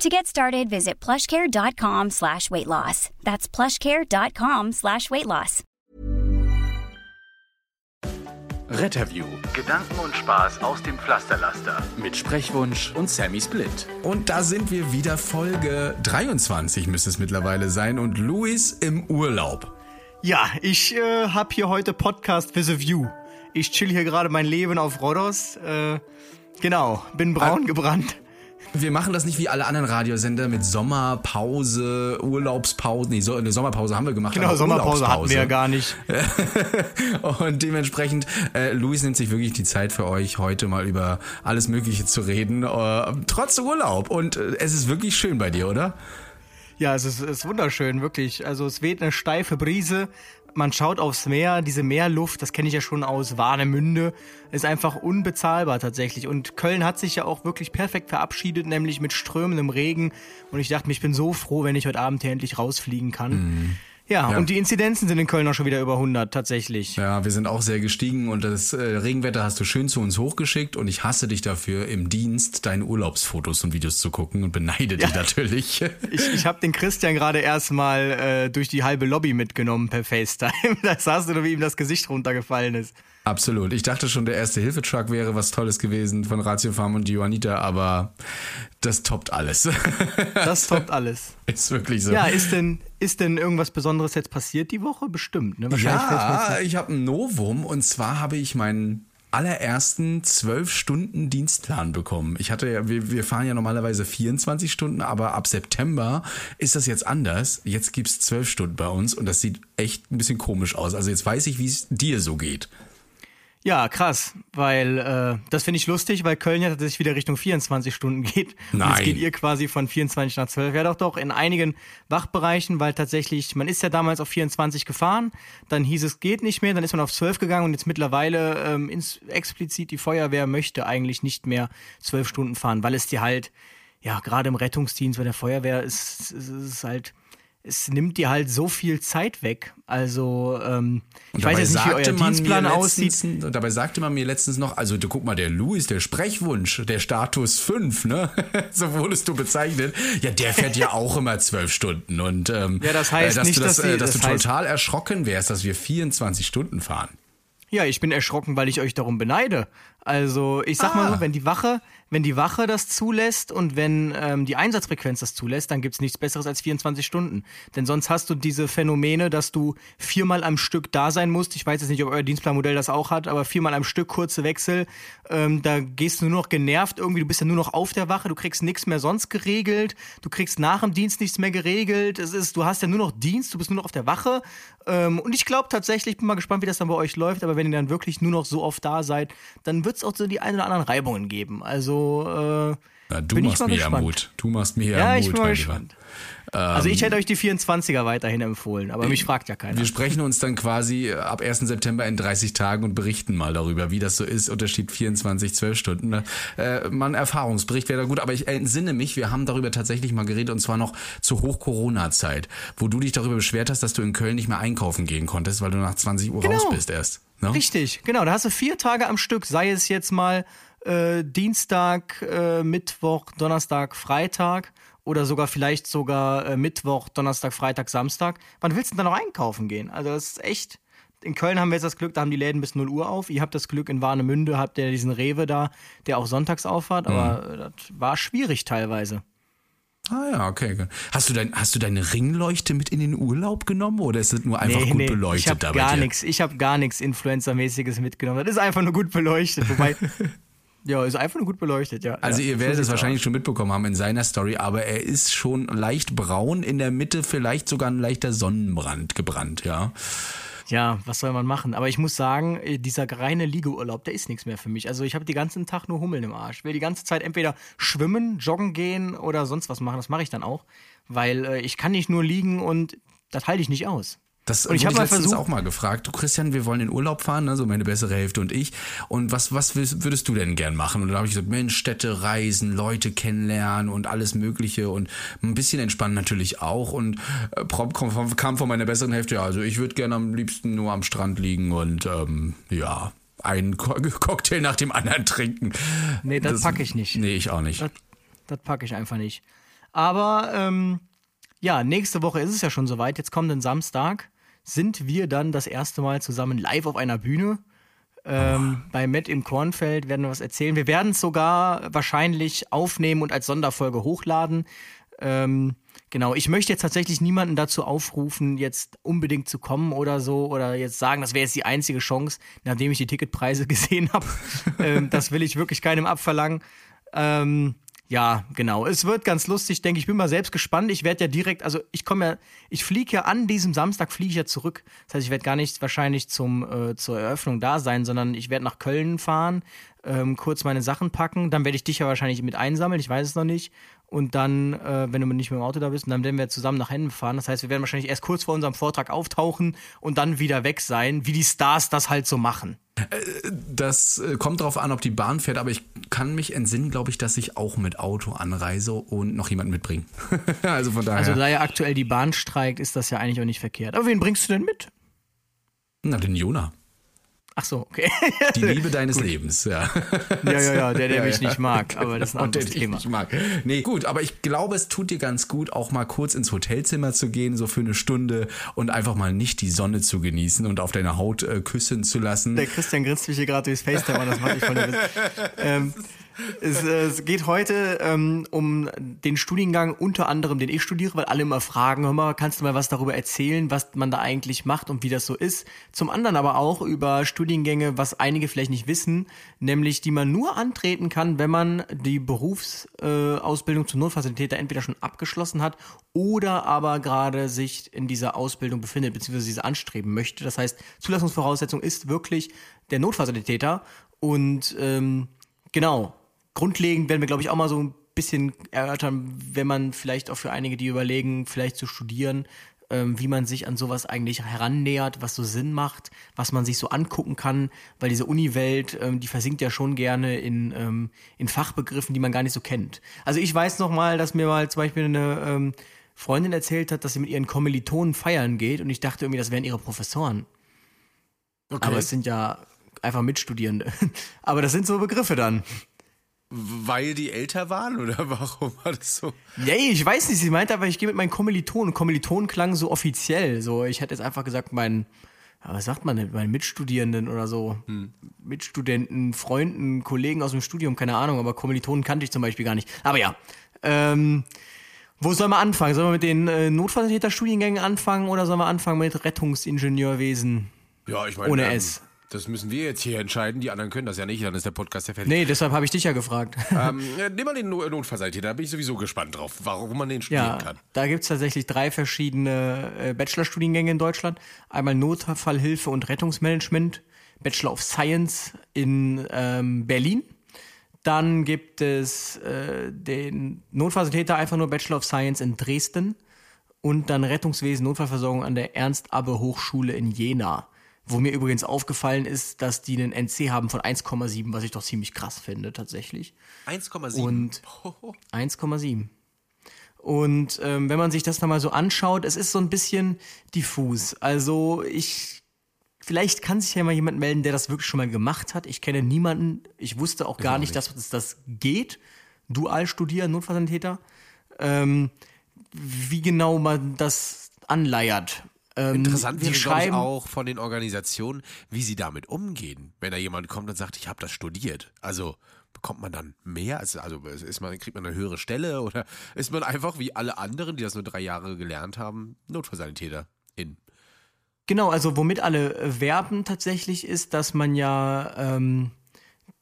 To get started, visit plushcare.com slash weight loss. That's plushcare.com slash weight loss. Retterview. Gedanken und Spaß aus dem Pflasterlaster. Mit Sprechwunsch und Sammy Split. Und da sind wir wieder, Folge 23 müsste es mittlerweile sein und Luis im Urlaub. Ja, ich äh, habe hier heute Podcast with a View. Ich chill hier gerade mein Leben auf Rhodos. Äh, genau, bin braun gebrannt. Wir machen das nicht wie alle anderen Radiosender mit Sommerpause, Urlaubspause. Nee, so, eine Sommerpause haben wir gemacht. Genau, Sommerpause hatten wir ja gar nicht. und dementsprechend, äh, Luis nimmt sich wirklich die Zeit für euch, heute mal über alles Mögliche zu reden, äh, trotz Urlaub. Und äh, es ist wirklich schön bei dir, oder? Ja, es ist, ist wunderschön, wirklich. Also es weht eine steife Brise. Man schaut aufs Meer, diese Meerluft, das kenne ich ja schon aus Warnemünde, ist einfach unbezahlbar tatsächlich. Und Köln hat sich ja auch wirklich perfekt verabschiedet, nämlich mit strömendem Regen. Und ich dachte mir, ich bin so froh, wenn ich heute Abend hier endlich rausfliegen kann. Mhm. Ja, ja, und die Inzidenzen sind in Köln auch schon wieder über 100 tatsächlich. Ja, wir sind auch sehr gestiegen und das äh, Regenwetter hast du schön zu uns hochgeschickt und ich hasse dich dafür, im Dienst deine Urlaubsfotos und Videos zu gucken und beneide ja. dich natürlich. Ich, ich habe den Christian gerade erstmal äh, durch die halbe Lobby mitgenommen per FaceTime. Da sahst du, wie ihm das Gesicht runtergefallen ist. Absolut. Ich dachte schon, der erste Hilfetruck wäre was Tolles gewesen von Ratio Farm und Johannita, aber das toppt alles. Das toppt alles. Ist wirklich so. Ja, ist denn, ist denn irgendwas Besonderes jetzt passiert die Woche? Bestimmt, ne? ja, ich habe ein Novum und zwar habe ich meinen allerersten zwölf Stunden Dienstplan bekommen. Ich hatte ja, wir, wir fahren ja normalerweise 24 Stunden, aber ab September ist das jetzt anders. Jetzt gibt's zwölf Stunden bei uns und das sieht echt ein bisschen komisch aus. Also jetzt weiß ich, wie es dir so geht. Ja, krass, weil äh, das finde ich lustig, weil Köln ja tatsächlich wieder Richtung 24 Stunden geht. Nein. Und jetzt geht ihr quasi von 24 nach 12. Ja, doch, doch, in einigen Wachbereichen, weil tatsächlich, man ist ja damals auf 24 gefahren, dann hieß es, geht nicht mehr, dann ist man auf 12 gegangen und jetzt mittlerweile ähm, ins, explizit die Feuerwehr möchte eigentlich nicht mehr 12 Stunden fahren, weil es dir halt, ja, gerade im Rettungsdienst bei der Feuerwehr ist, ist, ist halt es nimmt dir halt so viel Zeit weg. Also, ähm, ich weiß jetzt nicht, wie euer Dienstplan aussieht. Und dabei sagte man mir letztens noch, also du guck mal, der Louis, der Sprechwunsch, der Status 5, ne? so wurdest du bezeichnet. Ja, der fährt ja auch immer zwölf Stunden. Und ähm, ja, das heißt äh, dass nicht, du das, dass, sie, äh, dass das du heißt, total erschrocken wärst, dass wir 24 Stunden fahren. Ja, ich bin erschrocken, weil ich euch darum beneide. Also, ich sag ah. mal so, wenn die Wache, wenn die Wache das zulässt und wenn ähm, die Einsatzfrequenz das zulässt, dann gibt's nichts Besseres als 24 Stunden. Denn sonst hast du diese Phänomene, dass du viermal am Stück da sein musst. Ich weiß jetzt nicht, ob euer Dienstplanmodell das auch hat, aber viermal am Stück kurze Wechsel. Ähm, da gehst du nur noch genervt irgendwie. Du bist ja nur noch auf der Wache. Du kriegst nichts mehr sonst geregelt. Du kriegst nach dem Dienst nichts mehr geregelt. Es ist, du hast ja nur noch Dienst. Du bist nur noch auf der Wache. Ähm, und ich glaube tatsächlich, bin mal gespannt, wie das dann bei euch läuft. Aber wenn ihr dann wirklich nur noch so oft da seid, dann wird es auch so die ein oder anderen Reibungen geben. Also äh, ja, du bin machst ich mal mir gespannt. ja Mut. Du machst mir ja, Ja, Mut. ich bin mal gespannt. Lieber. Also ich Ähm, hätte euch die 24er weiterhin empfohlen, aber mich fragt ja keiner. Wir sprechen uns dann quasi ab 1. September in 30 Tagen und berichten mal darüber, wie das so ist. Unterschied 24, 12 Stunden. Äh, mal ein Erfahrungsbericht wäre da gut, aber ich entsinne mich, wir haben darüber tatsächlich mal geredet und zwar noch zur Hoch-Corona-Zeit, wo du dich darüber beschwert hast, dass du in Köln nicht mehr einkaufen gehen konntest, weil du nach 20 Uhr Genau. raus bist erst. Ne? Richtig, genau. Da hast du vier Tage am Stück, sei es jetzt mal äh, Dienstag, äh, Mittwoch, Donnerstag, Freitag oder sogar vielleicht sogar äh, Mittwoch, Donnerstag, Freitag, Samstag. Wann willst du denn da noch einkaufen gehen? Also das ist echt. In Köln haben wir jetzt das Glück, da haben die Läden bis 0 Uhr auf. Ihr habt das Glück, in Warnemünde habt ihr diesen Rewe da, der auch sonntags aufhat, aber äh, das war schwierig teilweise. Ah ja, okay. Hast du, dein, hast du deine Ringleuchte mit in den Urlaub genommen oder ist das nur einfach gut beleuchtet ich habe gar nichts. Ich habe gar nichts Influencer-mäßiges mitgenommen. Das ist einfach nur gut beleuchtet. Wobei, ja, ist einfach nur gut beleuchtet, ja. Also ja, ihr werdet es wahrscheinlich aus. schon mitbekommen haben in seiner Story, aber er ist schon leicht braun, in der Mitte vielleicht sogar ein leichter Sonnenbrand gebrannt, ja. Ja, was soll man machen? Aber ich muss sagen, äh, dieser reine Liegeurlaub, der ist nichts mehr für mich. Also ich habe den ganzen Tag nur Hummeln im Arsch. Ich will die ganze Zeit entweder schwimmen, joggen gehen oder sonst was machen. Das mache ich dann auch, weil äh, ich kann nicht nur liegen und das halte ich nicht aus. Das und ich habe letztens versucht, auch mal gefragt, du Christian, wir wollen in Urlaub fahren, ne, so meine bessere Hälfte und ich. Und was, was würdest du denn gern machen? Und dann habe ich gesagt, Mensch, Städte reisen, Leute kennenlernen und alles Mögliche und ein bisschen entspannen natürlich auch. Und äh, prompt kam von meiner besseren Hälfte, ja, also ich würde gerne am liebsten nur am Strand liegen und ähm, ja, einen Cocktail nach dem anderen trinken. Nee, das, das packe ich nicht. Nee, ich auch nicht. Das, das packe ich einfach nicht. Aber ähm, ja, nächste Woche ist es ja schon soweit. Jetzt kommt ein Samstag sind wir dann das erste Mal zusammen live auf einer Bühne. Ähm, bei Matt im Kornfeld werden wir was erzählen. Wir werden es sogar wahrscheinlich aufnehmen und als Sonderfolge hochladen. Ähm, genau, ich möchte jetzt tatsächlich niemanden dazu aufrufen, jetzt unbedingt zu kommen oder so oder jetzt sagen, das wäre jetzt die einzige Chance, nachdem ich die Ticketpreise gesehen habe. ähm, das will ich wirklich keinem abverlangen. Ähm, ja, genau. Es wird ganz lustig, denke ich. Bin mal selbst gespannt. Ich werde ja direkt, also ich komme ja, ich fliege ja an diesem Samstag, fliege ich ja zurück. Das heißt, ich werde gar nicht wahrscheinlich zum, äh, zur Eröffnung da sein, sondern ich werde nach Köln fahren, ähm, kurz meine Sachen packen. Dann werde ich dich ja wahrscheinlich mit einsammeln, ich weiß es noch nicht und dann, äh, wenn du nicht mehr im Auto da bist, dann werden wir zusammen nach Hennen fahren. Das heißt, wir werden wahrscheinlich erst kurz vor unserem Vortrag auftauchen und dann wieder weg sein, wie die Stars das halt so machen. Äh, das äh, kommt darauf an, ob die Bahn fährt, aber ich kann mich entsinnen, glaube ich, dass ich auch mit Auto anreise und noch jemanden mitbringe. also von daher. Also da ja aktuell die Bahn streikt, ist das ja eigentlich auch nicht verkehrt. Aber wen bringst du denn mit? Na, den Jona. Ach so, okay. Die Liebe deines Lebens, ja. Ja, ja, ja, der, der ja, mich ja. nicht mag, aber das ist ein anderes der, Thema. Nicht mag. Nee, gut, aber ich glaube, es tut dir ganz gut, auch mal kurz ins Hotelzimmer zu gehen, so für eine Stunde und einfach mal nicht die Sonne zu genießen und auf deiner Haut äh, küssen zu lassen. Der Christian grinst mich hier gerade durchs FaceTime das mache ich von der ähm, es, äh, es, geht heute ähm, um den Studiengang, unter anderem, den ich studiere, weil alle immer fragen, hör mal, kannst du mal was darüber erzählen, was man da eigentlich macht und wie das so ist? Zum anderen aber auch über Studiengänge, was einige vielleicht nicht wissen, nämlich die man nur antreten kann, wenn man die Berufsausbildung äh, zum Notfazilitäter entweder schon abgeschlossen hat oder aber gerade sich in dieser Ausbildung befindet, beziehungsweise diese anstreben möchte. Das heißt, Zulassungsvoraussetzung ist wirklich der Notfazilitäter und ähm, genau, grundlegend werden wir, glaube ich, auch mal so ein bisschen erörtern, wenn man vielleicht auch für einige, die überlegen, vielleicht zu studieren, ähm, wie man sich an sowas eigentlich herannähert, was so Sinn macht, was man sich so angucken kann, weil diese Uni-Welt, ähm, die versinkt ja schon gerne in, ähm, in Fachbegriffen, die man gar nicht so kennt. Also ich weiß noch mal, dass mir mal zum Beispiel eine Freundin erzählt hat, dass sie mit ihren Kommilitonen feiern geht und ich dachte irgendwie, das wären ihre Professoren. Okay. Aber es sind ja einfach Mitstudierende. Aber das sind so Begriffe dann. Weil die älter waren oder warum war das so? Nee, ich weiß nicht. Sie meinte aber, ich gehe mit meinen Kommilitonen. Kommilitonen klang so offiziell. So, ich hätte jetzt einfach gesagt, mein, was sagt man denn, meinen Mitstudierenden oder so. Hm. Mitstudenten, Freunden, Kollegen aus dem Studium, keine Ahnung, aber Kommilitonen kannte ich zum Beispiel gar nicht. Aber ja. Ähm, wo soll man anfangen? Sollen wir mit den äh, Notfalltäterstudiengängen anfangen oder sollen wir anfangen mit Rettungsingenieurwesen? Ja, ich meine. Ohne ähm, S. Das müssen wir jetzt hier entscheiden. Die anderen können das ja nicht, dann ist der Podcast ja fertig. Nee, deshalb habe ich dich ja gefragt. Ähm, nimm mal den Notfallseite, da bin ich sowieso gespannt drauf, warum man den studieren ja, kann. Da gibt es tatsächlich drei verschiedene äh, Bachelorstudiengänge in Deutschland. Einmal Notfallhilfe und Rettungsmanagement, Bachelor of Science in ähm, Berlin. Dann gibt es äh, den Notfalltäter einfach nur Bachelor of Science in Dresden und dann Rettungswesen Notfallversorgung an der Ernst-Abbe-Hochschule in Jena. Wo mir übrigens aufgefallen ist, dass die einen NC haben von 1,7, was ich doch ziemlich krass finde, tatsächlich. 1,7? Und 1,7. Und ähm, wenn man sich das dann mal so anschaut, es ist so ein bisschen diffus. Also ich, vielleicht kann sich ja mal jemand melden, der das wirklich schon mal gemacht hat. Ich kenne niemanden, ich wusste auch gar nicht, nicht, dass das geht. Dual studieren, Notfallsanitäter. Ähm, wie genau man das anleiert. Ähm, Interessant wäre, glaube ich, auch von den Organisationen, wie sie damit umgehen, wenn da jemand kommt und sagt, ich habe das studiert. Also bekommt man dann mehr? Also, also ist man, kriegt man eine höhere Stelle oder ist man einfach wie alle anderen, die das nur drei Jahre gelernt haben, Notfallsanitäter in? Genau, also womit alle werben tatsächlich ist, dass man ja ähm,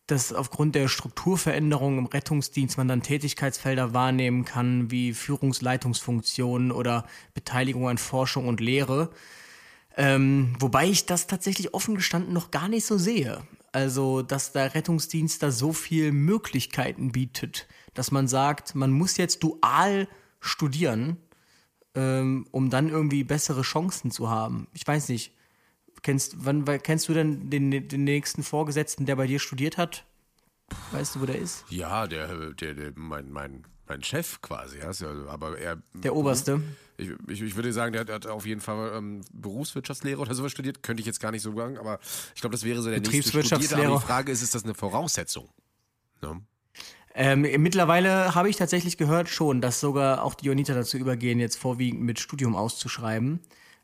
dass aufgrund der Strukturveränderung im Rettungsdienst man dann Tätigkeitsfelder wahrnehmen kann, wie Führungsleitungsfunktionen oder Beteiligung an Forschung und Lehre. Ähm, wobei ich das tatsächlich offen gestanden noch gar nicht so sehe. Also, dass der Rettungsdienst da so viel Möglichkeiten bietet, dass man sagt, man muss jetzt dual studieren, ähm, um dann irgendwie bessere Chancen zu haben. Ich weiß nicht. Kennst, wann, kennst du denn den, den nächsten Vorgesetzten, der bei dir studiert hat? Weißt du, wo der ist? Ja, der, der, der mein, mein, mein Chef quasi, ja, aber er. Der Oberste. Ich, ich, ich würde sagen, der hat, auf jeden Fall ähm, Berufswirtschaftslehre oder sowas studiert. Könnte ich jetzt gar nicht so sagen, aber ich glaube, das wäre so der nächste Studierte. Aber die Frage ist, ist das eine Voraussetzung? Ne? Ähm, mittlerweile habe ich tatsächlich gehört schon, dass sogar auch die Jonita dazu übergehen, jetzt vorwiegend mit Studium auszuschreiben.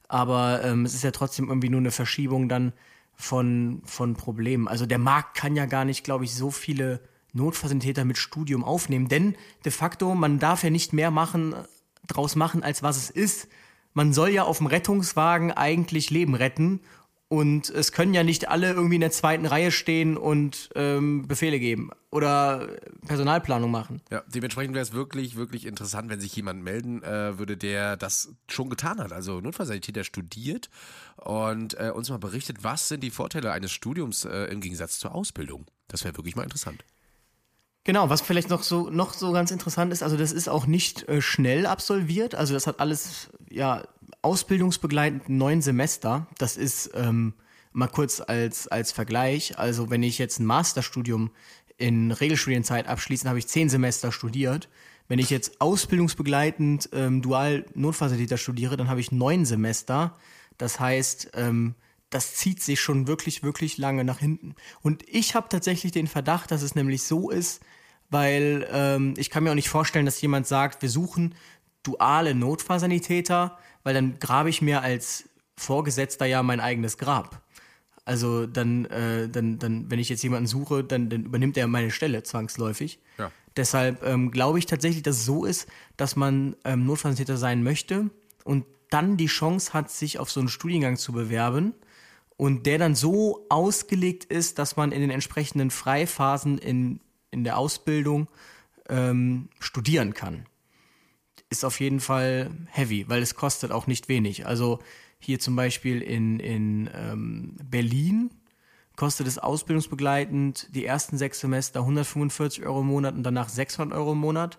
Aber ähm, es ist ja trotzdem irgendwie nur eine Verschiebung dann von, von Problemen. Also der Markt kann ja gar nicht, glaube ich, so viele Notfallsanitäter mit Studium aufnehmen. Denn de facto, man darf ja nicht mehr machen, draus machen, als was es ist. Man soll ja auf dem Rettungswagen eigentlich Leben retten und es können ja nicht alle irgendwie in der zweiten Reihe stehen und ähm, Befehle geben oder Personalplanung machen. Ja, dementsprechend wäre es wirklich, wirklich interessant, wenn sich jemand melden äh, würde, der das schon getan hat. Also Notfallsanitäter studiert und äh, uns mal berichtet, was sind die Vorteile eines Studiums äh, im Gegensatz zur Ausbildung. Das wäre wirklich mal interessant. Genau, was vielleicht noch so noch so ganz interessant ist, also das ist auch nicht äh, schnell absolviert, also das hat alles ja ausbildungsbegleitend neun Semester. Das ist ähm, mal kurz als, als Vergleich. Also wenn ich jetzt ein Masterstudium in Regelstudienzeit abschließe, habe ich zehn Semester studiert. Wenn ich jetzt ausbildungsbegleitend ähm, dual Notfallsanitäter studiere, dann habe ich neun Semester. Das heißt, ähm, das zieht sich schon wirklich, wirklich lange nach hinten. Und ich habe tatsächlich den Verdacht, dass es nämlich so ist, weil ähm, ich kann mir auch nicht vorstellen, dass jemand sagt, wir suchen duale Notfallsanitäter, weil dann grabe ich mir als Vorgesetzter ja mein eigenes Grab. Also dann, äh, dann, dann, wenn ich jetzt jemanden suche, dann, dann übernimmt er meine Stelle zwangsläufig. Ja. Deshalb ähm, glaube ich tatsächlich, dass es so ist, dass man ähm, Notfallsanitäter sein möchte und dann die Chance hat, sich auf so einen Studiengang zu bewerben und der dann so ausgelegt ist, dass man in den entsprechenden Freiphasen in, in der Ausbildung ähm, studieren kann ist auf jeden Fall heavy, weil es kostet auch nicht wenig. Also hier zum Beispiel in, in ähm, Berlin kostet es ausbildungsbegleitend die ersten sechs Semester 145 Euro im Monat und danach 600 Euro im Monat.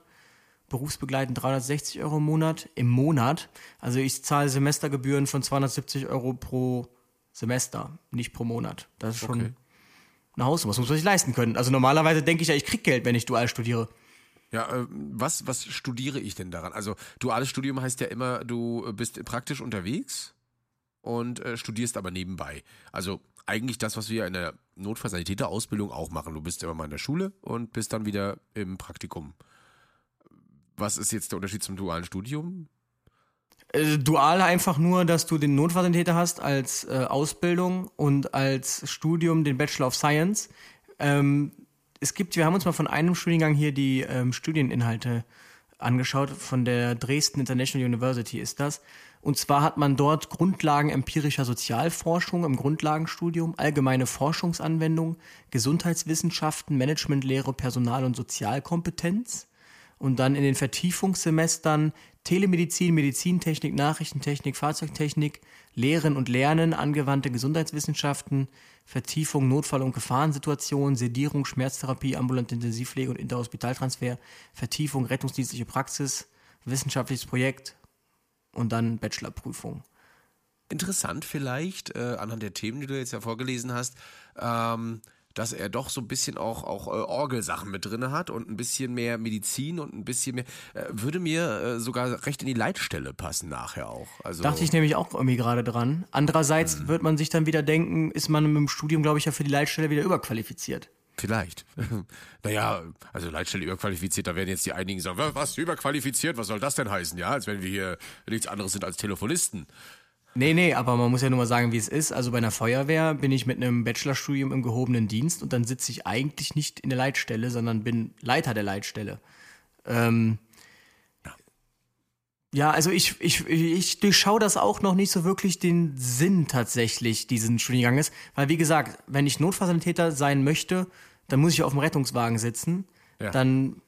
Berufsbegleitend 360 Euro im Monat. Im Monat. Also ich zahle Semestergebühren von 270 Euro pro Semester, nicht pro Monat. Das ist schon okay. eine Hausnummer. Das muss man sich leisten können. Also normalerweise denke ich ja, ich kriege Geld, wenn ich dual studiere. Ja, äh, was, was studiere ich denn daran? Also duales Studium heißt ja immer, du bist praktisch unterwegs und äh, studierst aber nebenbei. Also eigentlich das, was wir in der Notfallsanitäterausbildung auch machen. Du bist immer mal in der Schule und bist dann wieder im Praktikum. Was ist jetzt der Unterschied zum dualen Studium? Äh, dual einfach nur, dass du den Notfallsanitäter hast als äh, Ausbildung und als Studium den Bachelor of Science. Ähm, es gibt, wir haben uns mal von einem Studiengang hier die ähm, Studieninhalte angeschaut, von der Dresden International University ist das. Und zwar hat man dort Grundlagen empirischer Sozialforschung im Grundlagenstudium, allgemeine Forschungsanwendung, Gesundheitswissenschaften, Managementlehre, Personal- und Sozialkompetenz. Und dann in den Vertiefungssemestern Telemedizin, Medizintechnik, Nachrichtentechnik, Fahrzeugtechnik, Lehren und Lernen, angewandte Gesundheitswissenschaften, Vertiefung, Notfall- und Gefahrensituationen, Sedierung, Schmerztherapie, ambulante Intensivpflege und Interhospitaltransfer, Vertiefung, rettungsdienstliche Praxis, wissenschaftliches Projekt und dann Bachelorprüfung. Interessant vielleicht, äh, anhand der Themen, die du jetzt ja vorgelesen hast, ähm, dass er doch so ein bisschen auch, auch äh, Orgelsachen mit drin hat und ein bisschen mehr Medizin und ein bisschen mehr, äh, würde mir äh, sogar recht in die Leitstelle passen nachher auch. Also, Dachte ich nämlich auch irgendwie gerade dran. Andererseits hm. wird man sich dann wieder denken, ist man dem Studium, glaube ich, ja für die Leitstelle wieder überqualifiziert. Vielleicht. naja, also Leitstelle überqualifiziert, da werden jetzt die einigen sagen, was, überqualifiziert, was soll das denn heißen? Ja, als wenn wir hier nichts anderes sind als Telefonisten. Nee, nee, aber man muss ja nur mal sagen, wie es ist. Also bei einer Feuerwehr bin ich mit einem Bachelorstudium im gehobenen Dienst und dann sitze ich eigentlich nicht in der Leitstelle, sondern bin Leiter der Leitstelle. Ähm, ja, also ich, ich, ich durchschaue das auch noch nicht so wirklich den Sinn tatsächlich diesen Studienganges. Weil wie gesagt, wenn ich Notfallsanitäter sein möchte, dann muss ich auf dem Rettungswagen sitzen. Ja. Dann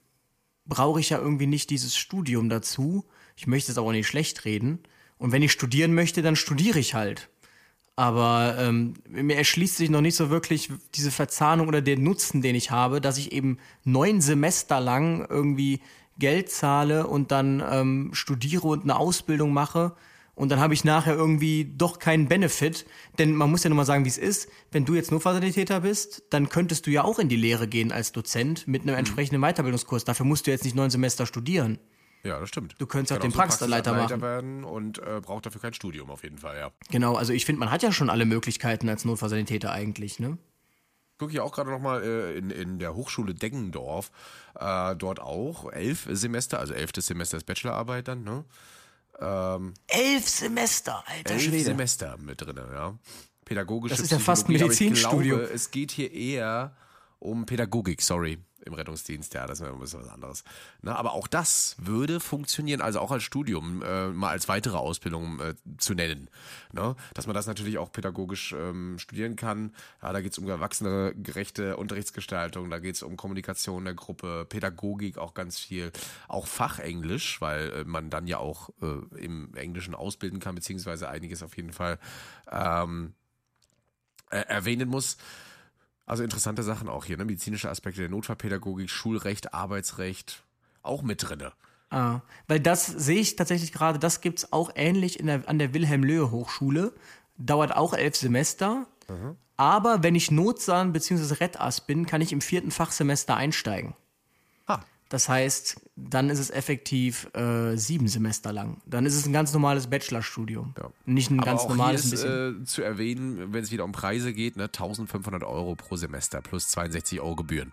brauche ich ja irgendwie nicht dieses Studium dazu. Ich möchte es aber auch nicht schlecht reden. Und wenn ich studieren möchte, dann studiere ich halt. Aber ähm, mir erschließt sich noch nicht so wirklich diese Verzahnung oder der Nutzen, den ich habe, dass ich eben neun Semester lang irgendwie Geld zahle und dann ähm, studiere und eine Ausbildung mache und dann habe ich nachher irgendwie doch keinen Benefit. Denn man muss ja nur mal sagen, wie es ist. Wenn du jetzt nur Facilitäter bist, dann könntest du ja auch in die Lehre gehen als Dozent mit einem mhm. entsprechenden Weiterbildungskurs. Dafür musst du jetzt nicht neun Semester studieren. Ja, das stimmt. Du könntest auch den so Praxisleiter machen. werden und äh, braucht dafür kein Studium auf jeden Fall, ja. Genau, also ich finde, man hat ja schon alle Möglichkeiten als Notfallsanitäter eigentlich, ne? gucke ich auch gerade nochmal äh, in, in der Hochschule Deggendorf, äh, dort auch elf Semester, also elftes Semester ist Bachelorarbeit dann, ne? Ähm, elf Semester, alter elf Schwede. Semester mit drin, ja. Pädagogische Das ist ja fast Medizinstudium. Es geht hier eher um Pädagogik, sorry im Rettungsdienst, ja, das wäre ein bisschen was anderes. Na, aber auch das würde funktionieren, also auch als Studium, äh, mal als weitere Ausbildung äh, zu nennen. Ne? Dass man das natürlich auch pädagogisch ähm, studieren kann. Ja, da geht es um erwachsene gerechte Unterrichtsgestaltung, da geht es um Kommunikation der Gruppe, Pädagogik auch ganz viel, auch Fachenglisch, weil äh, man dann ja auch äh, im Englischen ausbilden kann, beziehungsweise einiges auf jeden Fall ähm, erwähnen muss. Also interessante Sachen auch hier, ne? Medizinische Aspekte der Notfallpädagogik, Schulrecht, Arbeitsrecht, auch mit drinne. Ah, weil das sehe ich tatsächlich gerade, das gibt es auch ähnlich der, an der Wilhelm-Löhe-Hochschule. Dauert auch elf Semester. Mhm. Aber wenn ich Notsahn bzw. Rettass bin, kann ich im vierten Fachsemester einsteigen. Das heißt, dann ist es effektiv äh, sieben Semester lang. Dann ist es ein ganz normales Bachelorstudium. Ja. Nicht ein Aber ganz auch normales hier ist, bisschen. Äh, zu erwähnen, wenn es wieder um Preise geht, ne, 1500 Euro pro Semester plus 62 Euro Gebühren.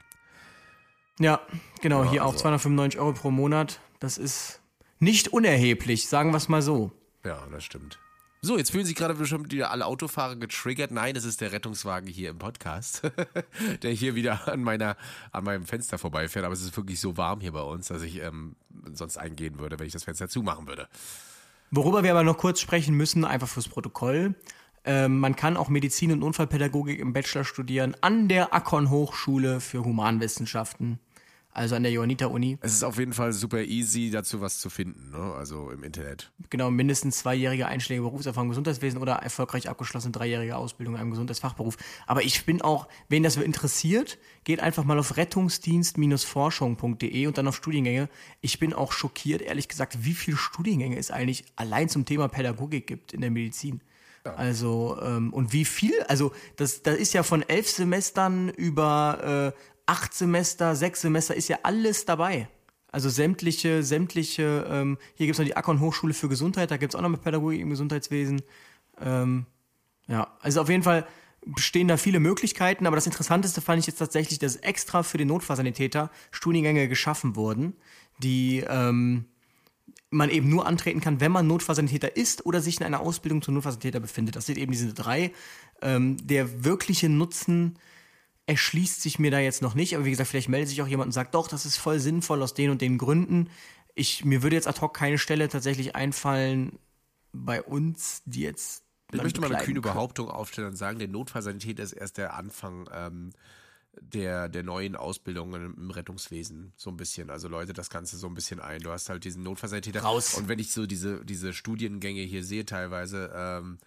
Ja, genau, ja, hier also. auch 295 Euro pro Monat. Das ist nicht unerheblich, sagen wir es mal so. Ja, das stimmt. So, jetzt fühlen sich gerade bestimmt wieder alle Autofahrer getriggert. Nein, es ist der Rettungswagen hier im Podcast, der hier wieder an meiner, an meinem Fenster vorbeifährt. Aber es ist wirklich so warm hier bei uns, dass ich ähm, sonst eingehen würde, wenn ich das Fenster zumachen würde. Worüber wir aber noch kurz sprechen müssen, einfach fürs Protokoll. Ähm, man kann auch Medizin und Unfallpädagogik im Bachelor studieren an der Akon Hochschule für Humanwissenschaften also an der Johanniter-Uni. Es ist auf jeden Fall super easy, dazu was zu finden, ne? also im Internet. Genau, mindestens zweijährige Einschläge Berufserfahrung im Gesundheitswesen oder erfolgreich abgeschlossene dreijährige Ausbildung in einem Gesundheitsfachberuf. Aber ich bin auch, wen das interessiert, geht einfach mal auf rettungsdienst-forschung.de und dann auf Studiengänge. Ich bin auch schockiert, ehrlich gesagt, wie viele Studiengänge es eigentlich allein zum Thema Pädagogik gibt in der Medizin. Also, ähm, und wie viel, also das, das ist ja von elf Semestern über äh, acht Semester, sechs Semester ist ja alles dabei. Also sämtliche, sämtliche, ähm, hier gibt es noch die Akon Hochschule für Gesundheit, da gibt es auch noch mal Pädagogik im Gesundheitswesen. Ähm, ja, also auf jeden Fall bestehen da viele Möglichkeiten, aber das Interessanteste fand ich jetzt tatsächlich, dass extra für den Notfallsanitäter Studiengänge geschaffen wurden, die ähm, man eben nur antreten kann, wenn man Notfallsanitäter ist oder sich in einer Ausbildung zum Notfallsanitäter befindet. Das sind eben diese drei. Ähm, der wirkliche Nutzen erschließt sich mir da jetzt noch nicht. Aber wie gesagt, vielleicht meldet sich auch jemand und sagt, doch, das ist voll sinnvoll aus den und den Gründen. Ich, mir würde jetzt ad hoc keine Stelle tatsächlich einfallen bei uns, die jetzt. Ich möchte mal eine kühne Behauptung aufstellen und sagen, der Notfallsanität ist erst der Anfang ähm, der, der neuen Ausbildungen im Rettungswesen. So ein bisschen. Also Leute, das Ganze so ein bisschen ein. Du hast halt diesen Notfallsanitäter. Raus. Und wenn ich so diese, diese Studiengänge hier sehe, teilweise, ähm,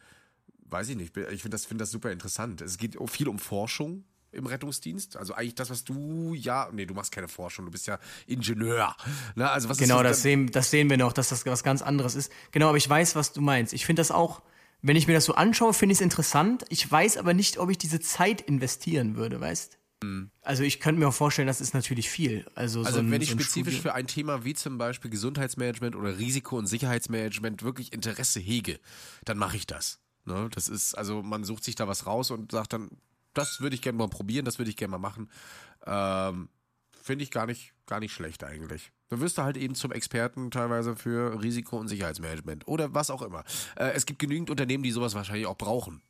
weiß ich nicht, ich finde das, find das super interessant. Es geht viel um Forschung, im Rettungsdienst? Also eigentlich das, was du ja, nee, du machst keine Forschung, du bist ja Ingenieur. Ne? Also was genau, das, das sehen, das sehen wir noch, dass das was ganz anderes ist. Genau, aber ich weiß, was du meinst. Ich finde das auch, wenn ich mir das so anschaue, finde ich es interessant. Ich weiß aber nicht, ob ich diese Zeit investieren würde, weißt mhm. also ich könnte mir auch vorstellen, das ist natürlich viel. Also, also so ein, wenn ich so spezifisch Studium. für ein Thema wie zum Beispiel Gesundheitsmanagement oder Risiko- und Sicherheitsmanagement wirklich Interesse hege, dann mache ich das. Ne? Das ist, also man sucht sich da was raus und sagt dann, das würde ich gerne mal probieren, das würde ich gerne mal machen. Ähm, Finde ich gar nicht, gar nicht schlecht eigentlich. Dann wirst du halt eben zum Experten teilweise für Risiko- und Sicherheitsmanagement oder was auch immer. Äh, es gibt genügend Unternehmen, die sowas wahrscheinlich auch brauchen.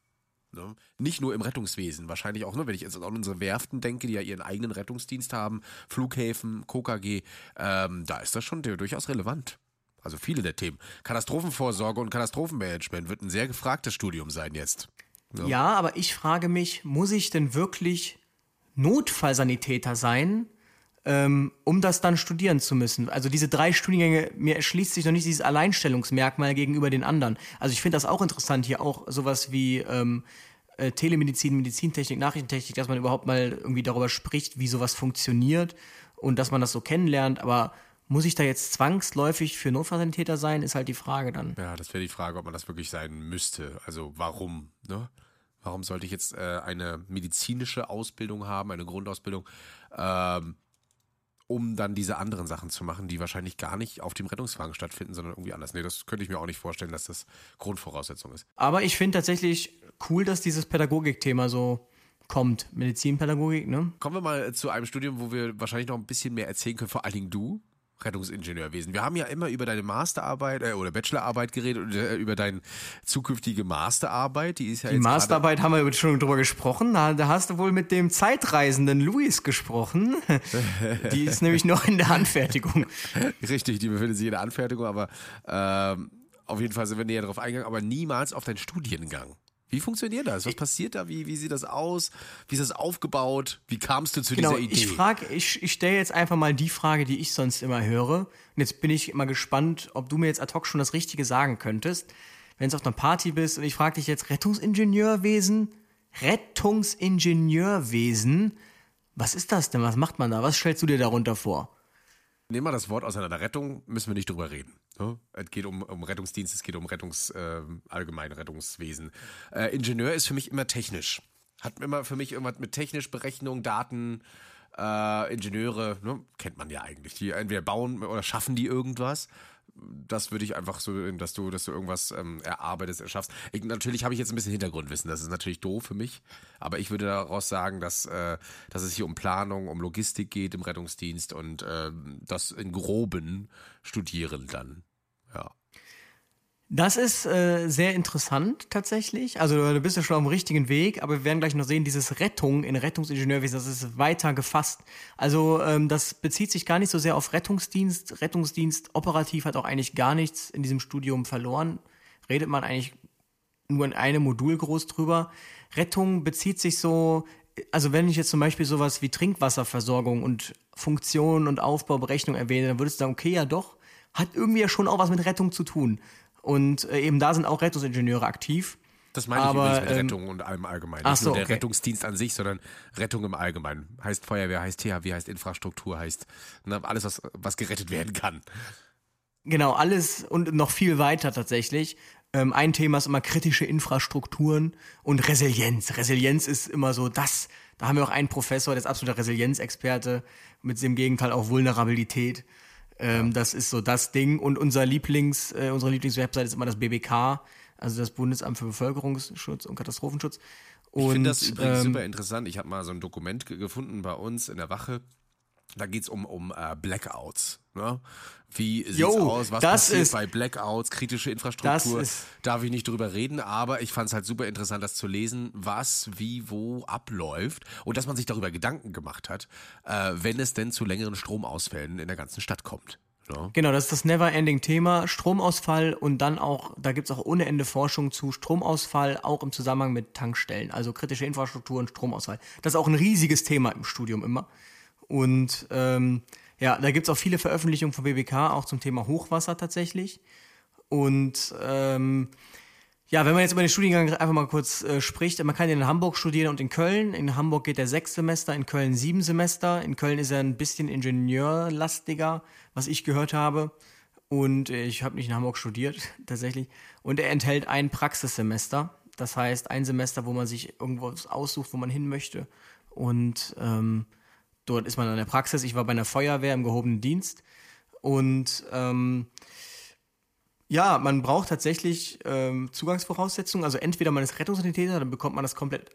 Ne? Nicht nur im Rettungswesen, wahrscheinlich auch, nur, wenn ich jetzt an unsere Werften denke, die ja ihren eigenen Rettungsdienst haben, Flughäfen, KKG, ähm, da ist das schon durchaus relevant. Also viele der Themen. Katastrophenvorsorge und Katastrophenmanagement wird ein sehr gefragtes Studium sein jetzt. Ja. ja, aber ich frage mich, muss ich denn wirklich Notfallsanitäter sein, ähm, um das dann studieren zu müssen? Also diese drei Studiengänge, mir erschließt sich noch nicht dieses Alleinstellungsmerkmal gegenüber den anderen. Also ich finde das auch interessant, hier auch sowas wie ähm, äh, Telemedizin, Medizintechnik, Nachrichtentechnik, dass man überhaupt mal irgendwie darüber spricht, wie sowas funktioniert und dass man das so kennenlernt, aber Muss ich da jetzt zwangsläufig für Notfallsanitäter sein, ist halt die Frage dann. Ja, das wäre die Frage, ob man das wirklich sein müsste. Also warum, ne? Warum sollte ich jetzt äh, eine medizinische Ausbildung haben, eine Grundausbildung, ähm, um dann diese anderen Sachen zu machen, die wahrscheinlich gar nicht auf dem Rettungswagen stattfinden, sondern irgendwie anders. Nee, das könnte ich mir auch nicht vorstellen, dass das Grundvoraussetzung ist. Aber ich finde tatsächlich cool, dass dieses Pädagogik-Thema so kommt. Medizinpädagogik, ne? Kommen wir mal zu einem Studium, wo wir wahrscheinlich noch ein bisschen mehr erzählen können, vor allen Dingen du. Rettungsingenieurwesen. Wir haben ja immer über deine Masterarbeit äh, oder Bachelorarbeit geredet und äh, über deine zukünftige Masterarbeit. Die ist ja Die jetzt Masterarbeit haben wir schon drüber gesprochen. Da, da hast du wohl mit dem Zeitreisenden Luis gesprochen. Die ist nämlich noch in der Anfertigung. Richtig, die befindet sich in der Anfertigung, aber ähm, auf jeden Fall sind wir näher darauf eingegangen, aber niemals auf deinen Studiengang. Wie funktioniert das? Was passiert da? Wie, wie sieht das aus? Wie ist das aufgebaut? Wie kamst du zu Genau, dieser Idee? ich frage, ich, ich stelle jetzt einfach mal die Frage, die ich sonst immer höre. Und jetzt bin ich immer gespannt, ob du mir jetzt ad hoc schon das Richtige sagen könntest. Wenn du auf einer Party bist und ich frage dich jetzt Rettungsingenieurwesen, Rettungsingenieurwesen, was ist das denn? Was macht man da? Was stellst du dir darunter vor? Nehmen wir das Wort auseinander. Rettung müssen wir nicht drüber reden. Ne? Es geht um, um Rettungsdienst, es geht um Rettungs, äh, allgemein Rettungswesen. Äh, Ingenieur ist für mich immer technisch. Hat immer für mich irgendwas mit technisch Berechnung, Daten, äh, Ingenieure, ne? kennt man ja eigentlich. Die entweder bauen oder schaffen die irgendwas. Das würde ich einfach so, dass du, dass du irgendwas ähm, erarbeitest, erschaffst. Ich, natürlich habe ich jetzt ein bisschen Hintergrundwissen, das ist natürlich doof für mich, aber ich würde daraus sagen, dass, äh, dass es hier um Planung, um Logistik geht im Rettungsdienst und äh, das in groben studieren dann. Das ist äh, sehr interessant tatsächlich. Also du bist ja schon auf dem richtigen Weg, aber wir werden gleich noch sehen, dieses Rettung in Rettungsingenieurwesen, das ist weiter gefasst. Also ähm, das bezieht sich gar nicht so sehr auf Rettungsdienst. Rettungsdienst operativ hat auch eigentlich gar nichts in diesem Studium verloren. Redet man eigentlich nur in einem Modul groß drüber. Rettung bezieht sich so, also wenn ich jetzt zum Beispiel sowas wie Trinkwasserversorgung und Funktion und Aufbauberechnung erwähne, dann würdest du sagen, okay, ja doch, hat irgendwie ja schon auch was mit Rettung zu tun. Und äh, eben da sind auch Rettungsingenieure aktiv. Das meine Aber, ich übrigens mit ähm, Rettung und allem allgemein. ach Nicht nur so, der okay. Rettungsdienst an sich, sondern Rettung im Allgemeinen. Heißt Feuerwehr, heißt THW, heißt Infrastruktur, heißt ne, alles, was, was gerettet werden kann. Genau, alles und noch viel weiter tatsächlich. Ähm, ein Thema ist immer kritische Infrastrukturen und Resilienz. Resilienz ist immer so das. Da haben wir auch einen Professor, der ist absoluter Resilienzexperte, mit dem Gegenteil auch Vulnerabilität. Ähm, Das ist so das Ding. Und unser Lieblings, äh, unsere Lieblingswebsite ist immer das BBK, also das Bundesamt für Bevölkerungsschutz und Katastrophenschutz. Und, Ich finde das übrigens ähm, super interessant. Ich habe mal so ein Dokument ge- gefunden bei uns in der Wache. Da geht's um, um äh, Blackouts. Ne? Wie sieht's Jo, aus? Was passiert ist- bei Blackouts? Kritische Infrastruktur. Ist- Darf ich nicht drüber reden, aber ich fand es halt super interessant, das zu lesen, was, wie, wo abläuft und dass man sich darüber Gedanken gemacht hat, äh, wenn es denn zu längeren Stromausfällen in der ganzen Stadt kommt. Ne? Genau, das ist das Never-Ending-Thema. Stromausfall und dann auch, da gibt's auch ohne Ende Forschung zu Stromausfall, auch im Zusammenhang mit Tankstellen, also kritische Infrastruktur und Stromausfall. Das ist auch ein riesiges Thema im Studium immer. Und ähm, ja, da gibt's auch viele Veröffentlichungen von BBK, auch zum Thema Hochwasser tatsächlich. Und ähm, ja, wenn man jetzt über den Studiengang einfach mal kurz äh, spricht, man kann in Hamburg studieren und in Köln. In Hamburg geht er sechs Semester, in Köln sieben Semester. In Köln ist er ein bisschen ingenieurlastiger, was ich gehört habe. Und ich habe nicht in Hamburg studiert, tatsächlich. Und er enthält ein Praxissemester. Das heißt, ein Semester, wo man sich irgendwo aussucht, wo man hin möchte. Und ähm, dort ist man an der Praxis. Ich war bei einer Feuerwehr im gehobenen Dienst. Und ähm, ja, man braucht tatsächlich ähm, Zugangsvoraussetzungen. Also entweder man ist Rettungssanitäter, dann bekommt man das komplett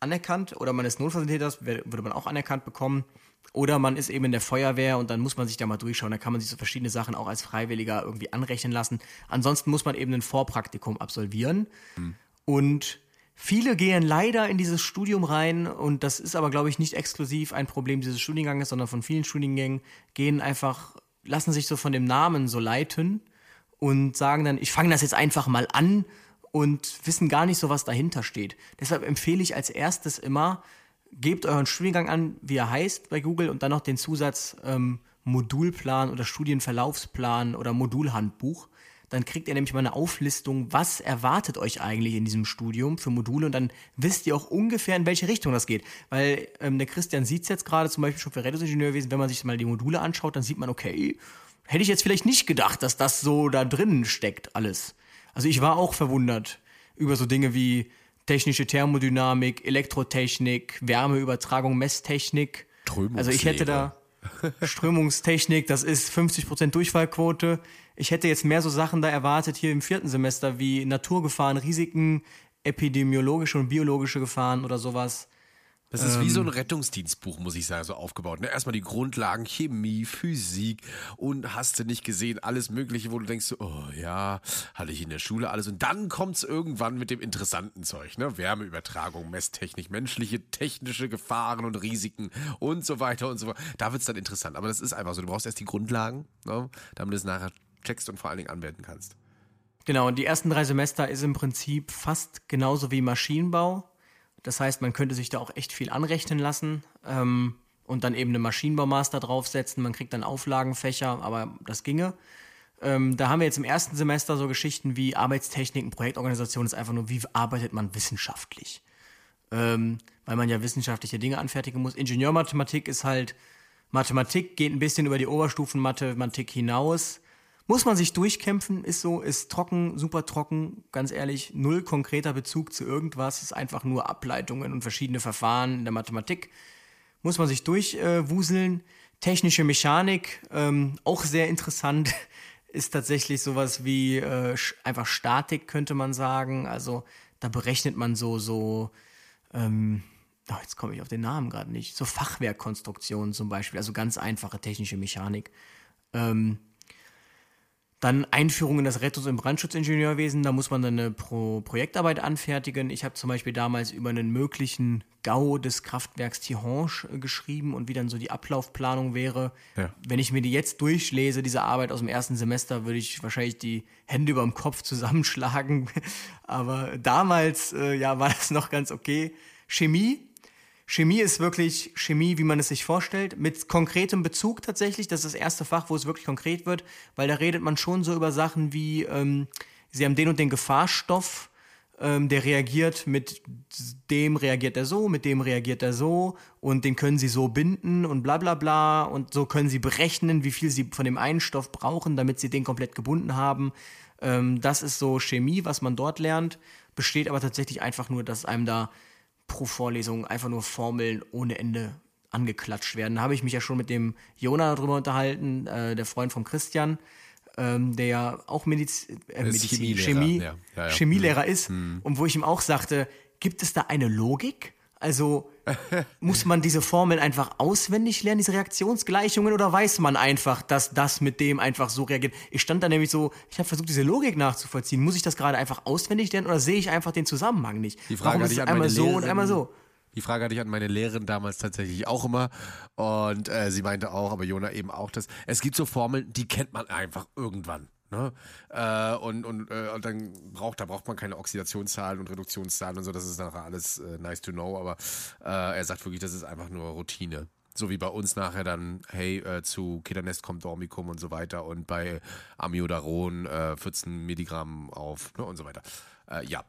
anerkannt, oder man ist Notfallsanitäter, das würde man auch anerkannt bekommen. Oder man ist eben in der Feuerwehr und dann muss man sich da mal durchschauen. Da kann man sich so verschiedene Sachen auch als Freiwilliger irgendwie anrechnen lassen. Ansonsten muss man eben ein Vorpraktikum absolvieren. Und viele gehen leider in dieses Studium rein und das ist aber, glaube ich, nicht exklusiv ein Problem dieses Studienganges, sondern von vielen Studiengängen gehen einfach, lassen sich so von dem Namen so leiten und sagen dann, ich fange das jetzt einfach mal an und wissen gar nicht so, was dahinter steht. Deshalb empfehle ich als erstes immer, gebt euren Studiengang an, wie er heißt bei Google und dann noch den Zusatz ähm, Modulplan oder Studienverlaufsplan oder Modulhandbuch. Dann kriegt ihr nämlich mal eine Auflistung, was erwartet euch eigentlich in diesem Studium für Module und dann wisst ihr auch ungefähr, in welche Richtung das geht. Weil ähm, der Christian sieht es jetzt gerade zum Beispiel schon für Rettungsingenieurwesen, wenn man sich mal die Module anschaut, dann sieht man, okay, hätte ich jetzt vielleicht nicht gedacht, dass das so da drinnen steckt, alles. Also ich war auch verwundert über so Dinge wie technische Thermodynamik, Elektrotechnik, Wärmeübertragung, Messtechnik. Also ich hätte da Strömungstechnik, das ist 50% Durchfallquote. Ich hätte jetzt mehr so Sachen da erwartet hier im vierten Semester wie Naturgefahren, Risiken, epidemiologische und biologische Gefahren oder sowas. Das ist wie so ein ähm. Rettungsdienstbuch, muss ich sagen, so aufgebaut. Ne? Erstmal die Grundlagen, Chemie, Physik und hast du nicht gesehen, alles Mögliche, wo du denkst, oh ja, hatte ich in der Schule alles. Und dann kommt es irgendwann mit dem interessanten Zeug, ne? Wärmeübertragung, Messtechnik, menschliche, technische Gefahren und Risiken und so weiter und so fort. Da wird es dann interessant. Aber das ist einfach so. Du brauchst erst die Grundlagen, ne? damit es nachher checkst und vor allen Dingen anwenden kannst. Genau, und die ersten drei Semester ist im Prinzip fast genauso wie Maschinenbau das heißt, man könnte sich da auch echt viel anrechnen lassen ähm, und dann eben eine Maschinenbaumaster draufsetzen. Man kriegt dann Auflagenfächer, aber das ginge. Ähm, da haben wir jetzt im ersten Semester so Geschichten wie Arbeitstechniken, Projektorganisation ist einfach nur, wie arbeitet man wissenschaftlich? Ähm, weil man ja wissenschaftliche Dinge anfertigen muss. Ingenieurmathematik ist halt, Mathematik geht ein bisschen über die Oberstufenmathematik hinaus. Muss man sich durchkämpfen, ist so, ist trocken, super trocken, ganz ehrlich, null konkreter Bezug zu irgendwas, ist einfach nur Ableitungen und verschiedene Verfahren in der Mathematik. Muss man sich durchwuseln. Äh, Technische Mechanik, ähm, auch sehr interessant, ist tatsächlich sowas wie äh, einfach Statik, könnte man sagen. Also da berechnet man so, so, ähm, oh, jetzt komme ich auf den Namen gerade nicht, so Fachwerkkonstruktionen zum Beispiel, also ganz einfache technische Mechanik. Ähm, dann Einführung in das Rettungs- und Brandschutzingenieurwesen, da muss man dann eine Pro Projektarbeit anfertigen. Ich habe zum Beispiel damals über einen möglichen GAU des Kraftwerks Tihange äh, geschrieben und wie dann so die Ablaufplanung wäre. Ja. Wenn ich mir die jetzt durchlese, diese Arbeit aus dem ersten Semester, würde ich wahrscheinlich die Hände über dem Kopf zusammenschlagen. Aber damals, äh, ja, war das noch ganz okay. Chemie, Chemie ist wirklich Chemie, wie man es sich vorstellt, mit konkretem Bezug tatsächlich. Das ist das erste Fach, wo es wirklich konkret wird, weil da redet man schon so über Sachen wie, ähm, sie haben den und den Gefahrstoff, ähm, der reagiert mit dem reagiert er so, mit dem reagiert er so und den können sie so binden und bla bla bla und so können sie berechnen, wie viel sie von dem einen Stoff brauchen, damit sie den komplett gebunden haben. Ähm, das ist so Chemie, was man dort lernt, besteht aber tatsächlich einfach nur, dass einem da pro Vorlesung einfach nur Formeln ohne Ende angeklatscht werden. Da habe ich mich ja schon mit dem Jona darüber unterhalten, äh, der Freund von Christian, ähm, der ja auch Mediz äh, Medizin, Chemielehrer, Chemie, ja. Ja, ja. Chemielehrer mhm. ist mhm. und wo ich ihm auch sagte, gibt es da eine Logik? Also muss man diese Formeln einfach auswendig lernen, diese Reaktionsgleichungen, oder weiß man einfach, dass das mit dem einfach so reagiert? Ich stand da nämlich so, ich habe versucht, diese Logik nachzuvollziehen. Muss ich das gerade einfach auswendig lernen oder sehe ich einfach den Zusammenhang nicht? Die Frage Warum ist es einmal so Lehrerin, und einmal so? Die Frage hatte ich an meine Lehrerin damals tatsächlich auch immer. Und äh, sie meinte auch, aber Jona eben auch, dass es gibt so Formeln, die kennt man einfach irgendwann. Ne? Äh, und, und, äh, und dann braucht, da braucht man keine Oxidationszahlen und Reduktionszahlen und so, das ist nachher alles äh, nice to know, aber äh, er sagt wirklich, das ist einfach nur Routine. So wie bei uns nachher dann, hey, äh, zu Kedernest kommt Dormicum und so weiter und bei Amiodaron 14 äh, Milligramm auf ne, und so weiter. ja.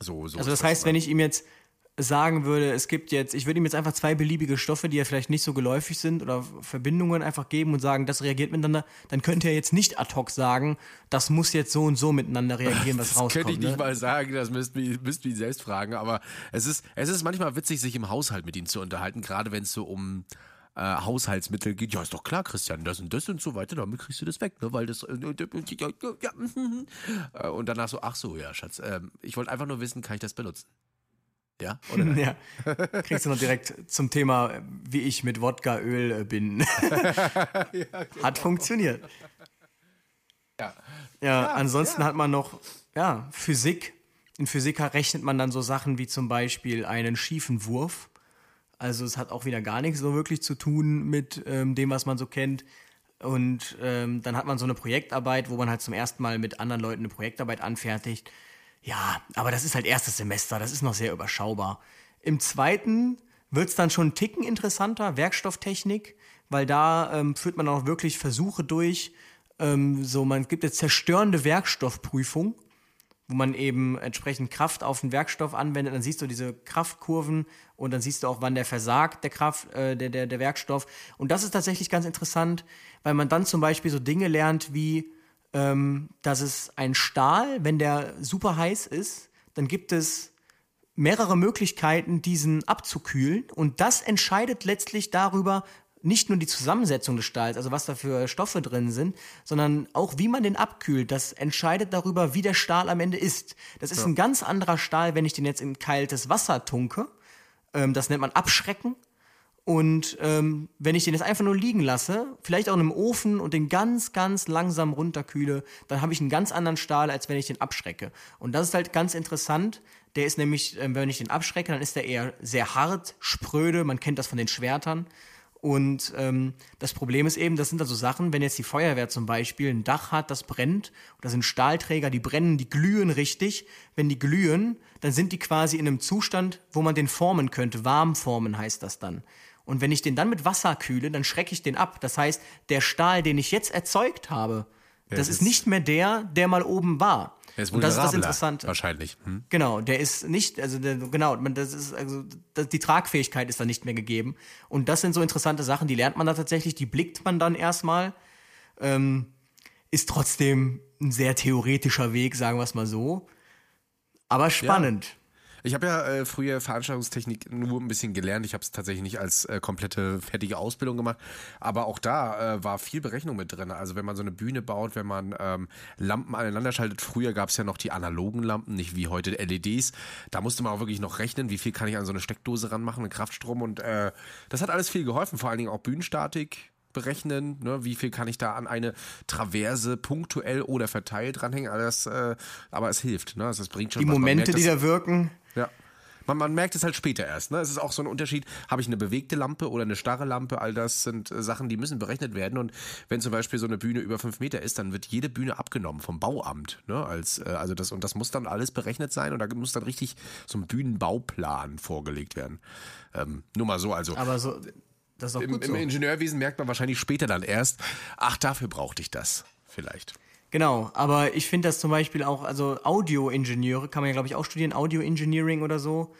So, so also das heißt, wenn ich ihm jetzt sagen würde, es gibt jetzt, ich würde ihm jetzt einfach zwei beliebige Stoffe, die ja vielleicht nicht so geläufig sind oder Verbindungen einfach geben und sagen, das reagiert miteinander, dann könnte er jetzt nicht ad hoc sagen, das muss jetzt so und so miteinander reagieren, was das rauskommt. Das könnte ich nicht ne? mal sagen, das müsst ihr, müsst ihr selbst fragen, aber es ist, es ist manchmal witzig, sich im Haushalt mit ihm zu unterhalten, gerade wenn es so um äh, Haushaltsmittel geht. Ja, ist doch klar, Christian, das und das und so weiter, damit kriegst du das weg, ne? Weil das. Äh, ja, äh, und danach so, ach so, ja, Schatz, äh, ich wollte einfach nur wissen, kann ich das benutzen? Ja, oder? Nein? ja. Kriegst du noch direkt zum Thema, wie ich mit Wodka-Öl äh, bin. ja, genau. Hat funktioniert. Ja. Ja, ja ansonsten ja. hat man noch ja, Physik. In Physik rechnet man dann so Sachen wie zum Beispiel einen schiefen Wurf. Also es hat auch wieder gar nichts so wirklich zu tun mit ähm, dem, was man so kennt. Und ähm, dann hat man so eine Projektarbeit, wo man halt zum ersten Mal mit anderen Leuten eine Projektarbeit anfertigt. Ja, aber das ist halt erstes Semester, das ist noch sehr überschaubar. Im zweiten wird es dann schon einen Ticken interessanter, Werkstofftechnik, weil da ähm, führt man auch wirklich Versuche durch, ähm, so, man gibt jetzt zerstörende Werkstoffprüfung, wo man eben entsprechend Kraft auf den Werkstoff anwendet. Dann siehst du diese Kraftkurven und dann siehst du auch, wann der versagt, der Kraft, äh, der, der, der Werkstoff. Und das ist tatsächlich ganz interessant, weil man dann zum Beispiel so Dinge lernt wie, ähm, dass es ein Stahl, wenn der super heiß ist, dann gibt es mehrere Möglichkeiten, diesen abzukühlen. Und das entscheidet letztlich darüber, nicht nur die Zusammensetzung des Stahls, also was da für Stoffe drin sind, sondern auch wie man den abkühlt. Das entscheidet darüber, wie der Stahl am Ende ist. Das ist ja. ein ganz anderer Stahl, wenn ich den jetzt in kaltes Wasser tunke. Ähm, das nennt man Abschrecken. Und ähm, wenn ich den jetzt einfach nur liegen lasse, vielleicht auch in einem Ofen und den ganz, ganz langsam runterkühle, dann habe ich einen ganz anderen Stahl, als wenn ich den abschrecke. Und das ist halt ganz interessant. Der ist nämlich, äh, wenn ich den abschrecke, dann ist der eher sehr hart, spröde. Man kennt das von den Schwertern. Und ähm, das Problem ist eben, das sind also Sachen, wenn jetzt die Feuerwehr zum Beispiel ein Dach hat, das brennt, da sind Stahlträger, die brennen, die glühen richtig. Wenn die glühen, dann sind die quasi in einem Zustand, wo man den formen könnte. Warm formen heißt das dann. Und wenn ich den dann mit Wasser kühle, dann schrecke ich den ab. Das heißt, der Stahl, den ich jetzt erzeugt habe, ja, das ist nicht mehr der, der mal oben war. Der ist und das ist das Interessante. Wahrscheinlich. Hm? Genau, der ist nicht, also der, genau, das ist, also das, die Tragfähigkeit ist da nicht mehr gegeben. Und das sind so interessante Sachen, die lernt man da tatsächlich, die blickt man dann erstmal. Ähm, ist trotzdem ein sehr theoretischer Weg, sagen wir es mal so. Aber spannend. Ich habe ja äh, früher Veranstaltungstechnik nur ein bisschen gelernt. Ich habe es tatsächlich nicht als äh, komplette fertige Ausbildung gemacht. Aber auch da äh, war viel Berechnung mit drin. Also wenn man so eine Bühne baut, wenn man ähm, Lampen aneinander schaltet. Früher gab es ja noch die analogen Lampen, nicht wie heute LEDs. Da musste man auch wirklich noch rechnen, wie viel kann ich an so eine Steckdose ranmachen, einen Kraftstrom. Und äh, das hat alles viel geholfen. Vor allen Dingen auch Bühnenstatik berechnen, ne? wie viel kann ich da an eine Traverse punktuell oder verteilt dranhängen, alles, äh, aber es hilft. Ne? Also, das bringt schon Die Momente, merkt, die da wirken. Ja. Man, man, merkt es halt später erst. Ne? Es ist auch so ein Unterschied, habe ich eine bewegte Lampe oder eine starre Lampe, all das sind äh, Sachen, die müssen berechnet werden. Und wenn zum Beispiel so eine Bühne über fünf Meter ist, dann wird jede Bühne abgenommen vom Bauamt. Ne? Als, äh, also das, und das muss dann alles berechnet sein und da muss dann richtig so ein Bühnenbauplan vorgelegt werden. Ähm, nur mal so, also. Aber so, das ist auch Im, gut Im Ingenieurwesen merkt man wahrscheinlich später dann erst, ach, dafür brauchte ich das vielleicht. Genau, aber ich finde das zum Beispiel auch, also Audio-Ingenieure kann man ja, glaube ich, auch studieren, Audio-Engineering oder so.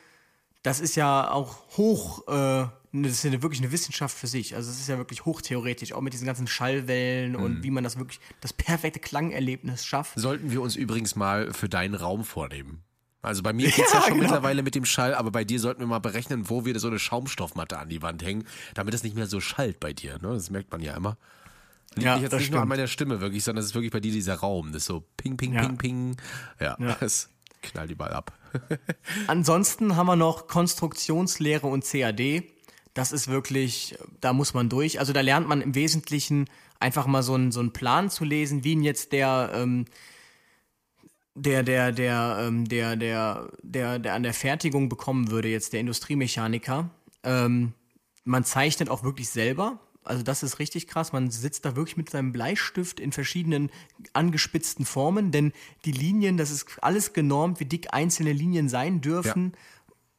Das ist ja auch hoch, äh, das ist ja wirklich eine Wissenschaft für sich. Also es ist ja wirklich hochtheoretisch, auch mit diesen ganzen Schallwellen mhm. und wie man das wirklich, das perfekte Klangerlebnis schafft. Sollten wir uns übrigens mal für deinen Raum vornehmen. Also bei mir geht es ja, ja, schon genau. mittlerweile mit dem Schall, aber bei dir sollten wir mal berechnen, wo wir so eine Schaumstoffmatte an die Wand hängen, damit es nicht mehr so schallt bei dir. Ne? Das merkt man ja immer. Liegt ja, jetzt nicht stimmt. nur an meiner Stimme wirklich, sondern es ist wirklich bei dir dieser Raum. Das ist so ping, ping, ja. ping, ping. Ja, ja. das knallt die Ball ab. Ansonsten haben wir noch Konstruktionslehre und CAD. Das ist wirklich, da muss man durch. Also da lernt man im Wesentlichen einfach mal so einen, so einen Plan zu lesen, wie ihn jetzt der, ähm, der, der, der, ähm, der, der, der, der an der Fertigung bekommen würde, jetzt der Industriemechaniker. Ähm, man zeichnet auch wirklich selber. Also das ist richtig krass. Man sitzt da wirklich mit seinem Bleistift in verschiedenen angespitzten Formen, denn die Linien, das ist alles genormt, wie dick einzelne Linien sein dürfen. Ja.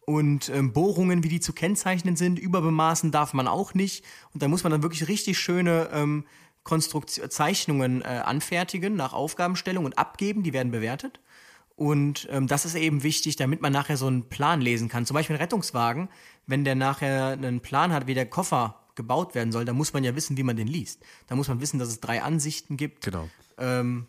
Und ähm, Bohrungen, wie die zu kennzeichnen sind, überbemaßen darf man auch nicht. Und da muss man dann wirklich richtig schöne ähm, Konstruktion, Zeichnungen äh, anfertigen nach Aufgabenstellung und abgeben, die werden bewertet. Und ähm, das ist eben wichtig, damit man nachher so einen Plan lesen kann. Zum Beispiel ein Rettungswagen, wenn der nachher einen Plan hat, wie der Koffer gebaut werden soll, dann muss man ja wissen, wie man den liest. Da muss man wissen, dass es drei Ansichten gibt. Genau. Ähm,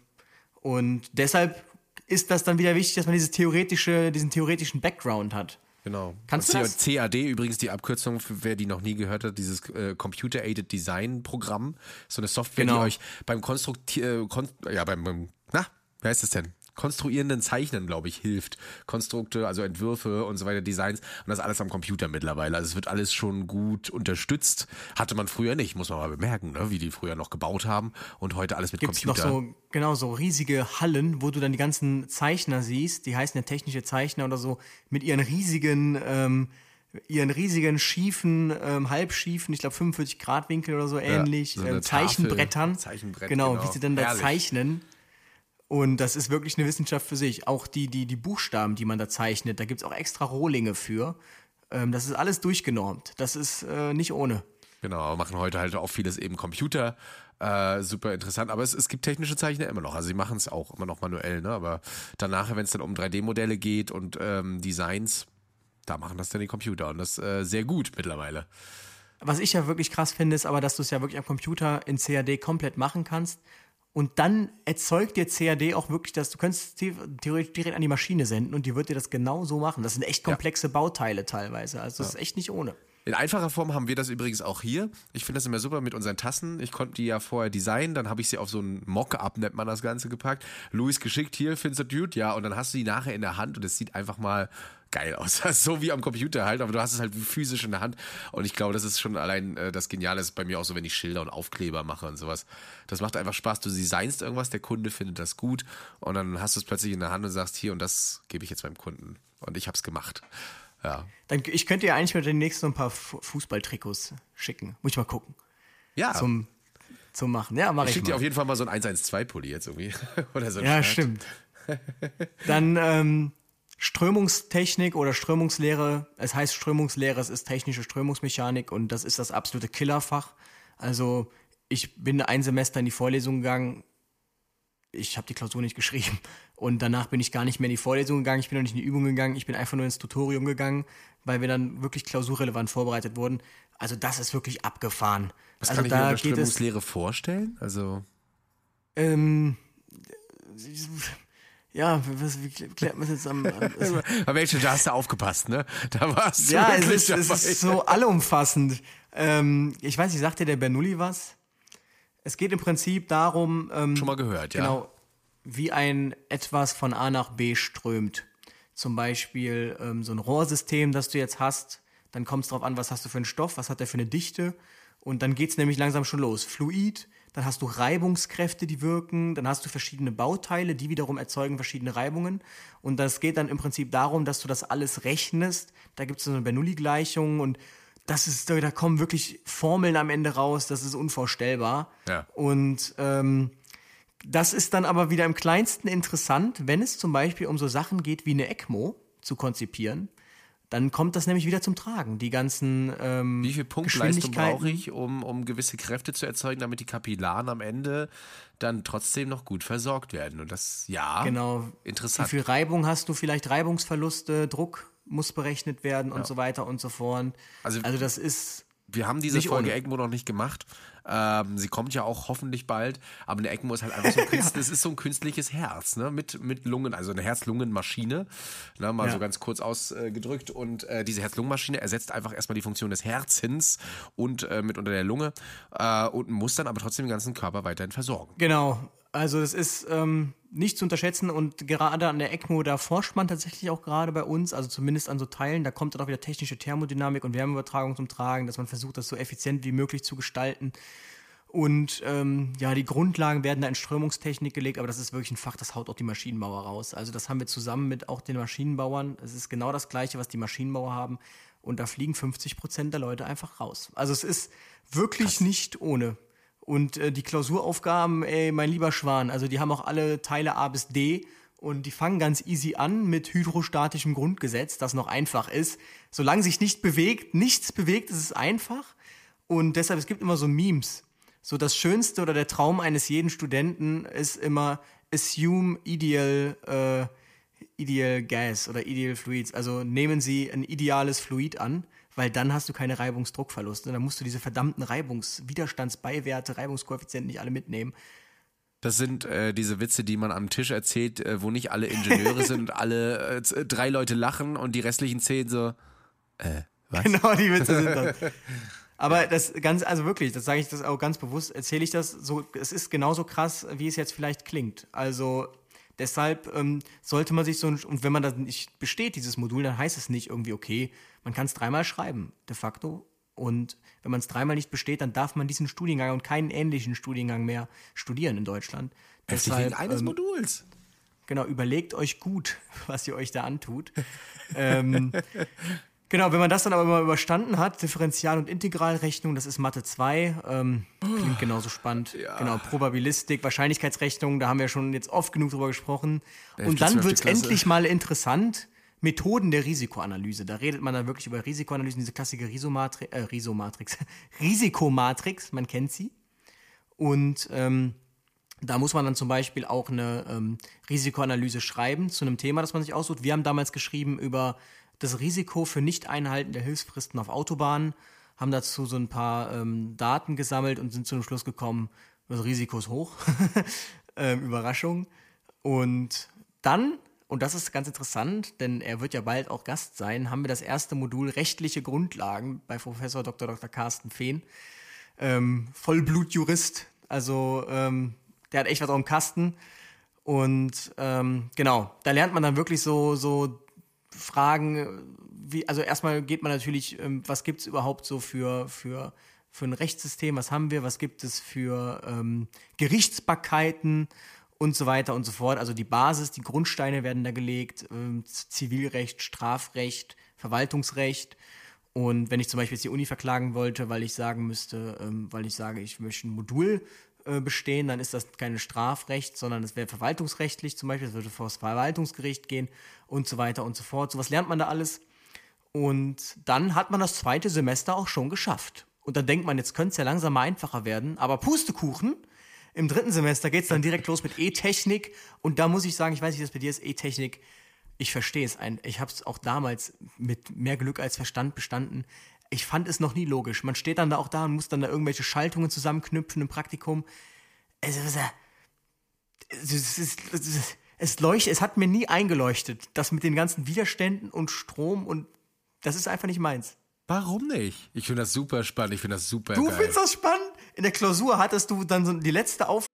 und deshalb ist das dann wieder wichtig, dass man dieses theoretische, diesen theoretischen Background hat. Genau. Kannst du das? CAD übrigens die Abkürzung, für wer die noch nie gehört hat, dieses äh, Computer Aided Design Programm, so eine Software, genau. die euch beim Konstruktieren, äh, ja beim, na, wer heißt das denn? Konstruierenden Zeichnen, glaube ich, hilft. Konstrukte, also Entwürfe und so weiter, Designs und das alles am Computer mittlerweile. Also es wird alles schon gut unterstützt. Hatte man früher nicht, muss man mal bemerken, ne? wie die früher noch gebaut haben und heute alles mit Gibt's Computer. noch so, genau, so riesige Hallen, wo du dann die ganzen Zeichner siehst, die heißen ja technische Zeichner oder so, mit ihren riesigen, ähm, ihren riesigen schiefen, ähm, halbschiefen, ich glaube 45 Grad Winkel oder so ähnlich, ja, so ähm, Zeichenbrettern. Zeichenbrett, genau, genau, wie sie dann da Herrlich. zeichnen. Und das ist wirklich eine Wissenschaft für sich. Auch die, die, die Buchstaben, die man da zeichnet, da gibt es auch extra Rohlinge für. Ähm, das ist alles durchgenormt. Das ist äh, nicht ohne. Genau, machen heute halt auch vieles eben Computer. Äh, super interessant. Aber es, es gibt technische Zeichner immer noch. Also sie machen es auch immer noch manuell, ne? Aber danach, wenn es dann um 3D-Modelle geht und ähm, Designs, da machen das dann die Computer. Und das äh, sehr gut mittlerweile. Was ich ja wirklich krass finde, ist aber, dass du es ja wirklich am Computer in CAD komplett machen kannst. Und dann erzeugt dir CAD auch wirklich, dass du könntest theoretisch direkt an die Maschine senden und die wird dir das genau so machen. Das sind echt komplexe ja. Bauteile teilweise. Also das ja. ist echt nicht ohne. In einfacher Form haben wir das übrigens auch hier. Ich finde das immer super mit unseren Tassen. Ich konnte die ja vorher designen, dann habe ich sie auf so ein Mock-up, nennt man das Ganze, gepackt. Luis geschickt, hier, findest du Dude? Ja, und dann hast du die nachher in der Hand und es sieht einfach mal geil aus. so wie am Computer halt, aber du hast es halt physisch in der Hand. Und ich glaube, das ist schon allein äh, das Geniale ist bei mir auch so, wenn ich Schilder und Aufkleber mache und sowas. Das macht einfach Spaß. Du designst irgendwas, der Kunde findet das gut und dann hast du es plötzlich in der Hand und sagst, hier und das gebe ich jetzt meinem Kunden. Und ich habe es gemacht. Ja. Dann, ich könnte dir eigentlich mit den nächsten ein paar Fußballtrikots schicken. Muss ich mal gucken. Ja. Zum, zum Machen. Ja, mach ich. Ich schicke dir auf jeden Fall mal so ein 112-Pulli jetzt irgendwie. Oder so Ja, Shirt. stimmt. Dann ähm, Strömungstechnik oder Strömungslehre. Es heißt Strömungslehre, es ist technische Strömungsmechanik und das ist das absolute Killerfach. Also ich bin ein Semester in die Vorlesung gegangen. Ich habe die Klausur nicht geschrieben. Und danach bin ich gar nicht mehr in die Vorlesung gegangen, ich bin noch nicht in die Übung gegangen, ich bin einfach nur ins Tutorium gegangen, weil wir dann wirklich klausurrelevant vorbereitet wurden. Also das ist wirklich abgefahren. Was also kann ich mir unter Strömungslehre vorstellen? Also ähm, ja, was, wie klärt man das jetzt am. am welchen, da hast du aufgepasst, ne? Da warst du. Ja, es ist, es ist so allumfassend. Ähm, ich weiß nicht, sagt dir der Bernoulli was? Es geht im Prinzip darum. Ähm, Schon mal gehört, ja. Genau, wie ein etwas von A nach B strömt. Zum Beispiel ähm, so ein Rohrsystem, das du jetzt hast. Dann kommt es darauf an, was hast du für einen Stoff, was hat der für eine Dichte. Und dann geht es nämlich langsam schon los. Fluid, dann hast du Reibungskräfte, die wirken, dann hast du verschiedene Bauteile, die wiederum erzeugen verschiedene Reibungen. Und das geht dann im Prinzip darum, dass du das alles rechnest. Da gibt es so eine Bernoulli-Gleichung und das ist, da kommen wirklich Formeln am Ende raus, das ist unvorstellbar. Ja. Und ähm, das ist dann aber wieder im kleinsten interessant, wenn es zum Beispiel um so Sachen geht wie eine ECMO zu konzipieren dann kommt das nämlich wieder zum Tragen. Die ganzen ähm, Wie viel Punktleistung brauche ich, um, um gewisse Kräfte zu erzeugen, damit die Kapillaren am Ende dann trotzdem noch gut versorgt werden? Und das, ja, genau. interessant. Wie viel Reibung hast du? Vielleicht Reibungsverluste, Druck muss berechnet werden und ja. so weiter und so fort. Also, also das ist wir haben diese Folge ohne. ECMO noch nicht gemacht. Ähm, sie kommt ja auch hoffentlich bald. Aber eine ECMO ist halt einfach so ein, Künst, ja. ist so ein künstliches Herz, ne? Mit, mit Lungen, also eine Herz-Lungen-Maschine. Ne? Mal ja. so ganz kurz ausgedrückt. Und äh, diese Herz-Lungen-Maschine ersetzt einfach erstmal die Funktion des Herzens und äh, mit unter der Lunge äh, und muss dann aber trotzdem den ganzen Körper weiterhin versorgen. Genau. Also es ist ähm, nicht zu unterschätzen und gerade an der ECMO, da forscht man tatsächlich auch gerade bei uns, also zumindest an so Teilen, da kommt dann auch wieder technische Thermodynamik und Wärmeübertragung zum Tragen, dass man versucht, das so effizient wie möglich zu gestalten. Und ähm, ja, die Grundlagen werden da in Strömungstechnik gelegt, aber das ist wirklich ein Fach, das haut auch die Maschinenbauer raus. Also das haben wir zusammen mit auch den Maschinenbauern. Es ist genau das Gleiche, was die Maschinenbauer haben. Und da fliegen 50 Prozent der Leute einfach raus. Also es ist wirklich Krass. nicht ohne. Und äh, die Klausuraufgaben, ey, mein lieber Schwan, also die haben auch alle Teile A bis D und die fangen ganz easy an mit hydrostatischem Grundgesetz, das noch einfach ist. Solange sich nicht bewegt, nichts bewegt, ist es einfach. Und deshalb, es gibt immer so Memes. So das Schönste oder der Traum eines jeden Studenten ist immer assume ideal, äh, ideal gas oder ideal fluids. Also nehmen Sie ein ideales Fluid an weil dann hast du keine Reibungsdruckverluste. Dann musst du diese verdammten Reibungswiderstandsbeiwerte, Reibungskoeffizienten nicht alle mitnehmen. Das sind äh, diese Witze, die man am Tisch erzählt, äh, wo nicht alle Ingenieure sind und alle äh, drei Leute lachen und die restlichen zehn so, äh, was? Genau, die Witze sind das. Aber das ganz, also wirklich, das sage ich das auch ganz bewusst, erzähle ich das so, es ist genauso krass, wie es jetzt vielleicht klingt. Also deshalb ähm, sollte man sich so, und wenn man das nicht besteht, dieses Modul, dann heißt es nicht irgendwie, okay, man kann es dreimal schreiben, de facto. Und wenn man es dreimal nicht besteht, dann darf man diesen Studiengang und keinen ähnlichen Studiengang mehr studieren in Deutschland. Deshalb, wegen eines ähm, Moduls. Genau, überlegt euch gut, was ihr euch da antut. ähm, genau, wenn man das dann aber mal überstanden hat, Differential- und Integralrechnung, das ist Mathe 2, ähm, klingt genauso spannend. Ja. Genau, Probabilistik, Wahrscheinlichkeitsrechnung, da haben wir schon jetzt oft genug drüber gesprochen. Und dann wird es endlich mal interessant Methoden der Risikoanalyse. Da redet man dann wirklich über Risikoanalysen, diese klassische Risomatrix, äh, Risomatrix, Risikomatrix, man kennt sie. Und ähm, da muss man dann zum Beispiel auch eine ähm, Risikoanalyse schreiben zu einem Thema, das man sich aussucht. Wir haben damals geschrieben über das Risiko für Nicht-Einhalten der Hilfsfristen auf Autobahnen, haben dazu so ein paar ähm, Daten gesammelt und sind zu dem Schluss gekommen, das Risiko ist hoch. ähm, Überraschung. Und dann, und das ist ganz interessant, denn er wird ja bald auch Gast sein, haben wir das erste Modul rechtliche Grundlagen bei Professor Dr. Dr. Carsten Fehn. Ähm, Vollblutjurist, also ähm, der hat echt was auf dem Kasten. Und ähm, genau, da lernt man dann wirklich so, so Fragen, wie, also erstmal geht man natürlich, ähm, was gibt es überhaupt so für, für, für ein Rechtssystem, was haben wir, was gibt es für ähm, Gerichtsbarkeiten und so weiter und so fort. Also die Basis, die Grundsteine werden da gelegt, ähm, Zivilrecht, Strafrecht, Verwaltungsrecht. Und wenn ich zum Beispiel jetzt die Uni verklagen wollte, weil ich sagen müsste, ähm, weil ich sage, ich möchte ein Modul äh, bestehen, dann ist das kein Strafrecht, sondern es wäre verwaltungsrechtlich zum Beispiel, es würde vor das Verwaltungsgericht gehen und so weiter und so fort. So was lernt man da alles. Und dann hat man das zweite Semester auch schon geschafft. Und dann denkt man, jetzt könnte es ja langsam mal einfacher werden. Aber Pustekuchen, im dritten Semester geht es dann direkt los mit E-Technik. Und da muss ich sagen, ich weiß nicht, was bei dir ist, E-Technik. Ich verstehe es. Ich habe es auch damals mit mehr Glück als Verstand bestanden ich fand es noch nie logisch. Man steht dann da auch da und muss dann da irgendwelche Schaltungen zusammenknüpfen im Praktikum. Es, es, es, es, es, leuchtet, es hat mir nie eingeleuchtet, das mit den ganzen Widerständen und Strom und das ist einfach nicht meins. Warum nicht? Ich finde das super spannend. Ich finde das super Du geil. findest das spannend? In der Klausur hattest du dann so die letzte Auf.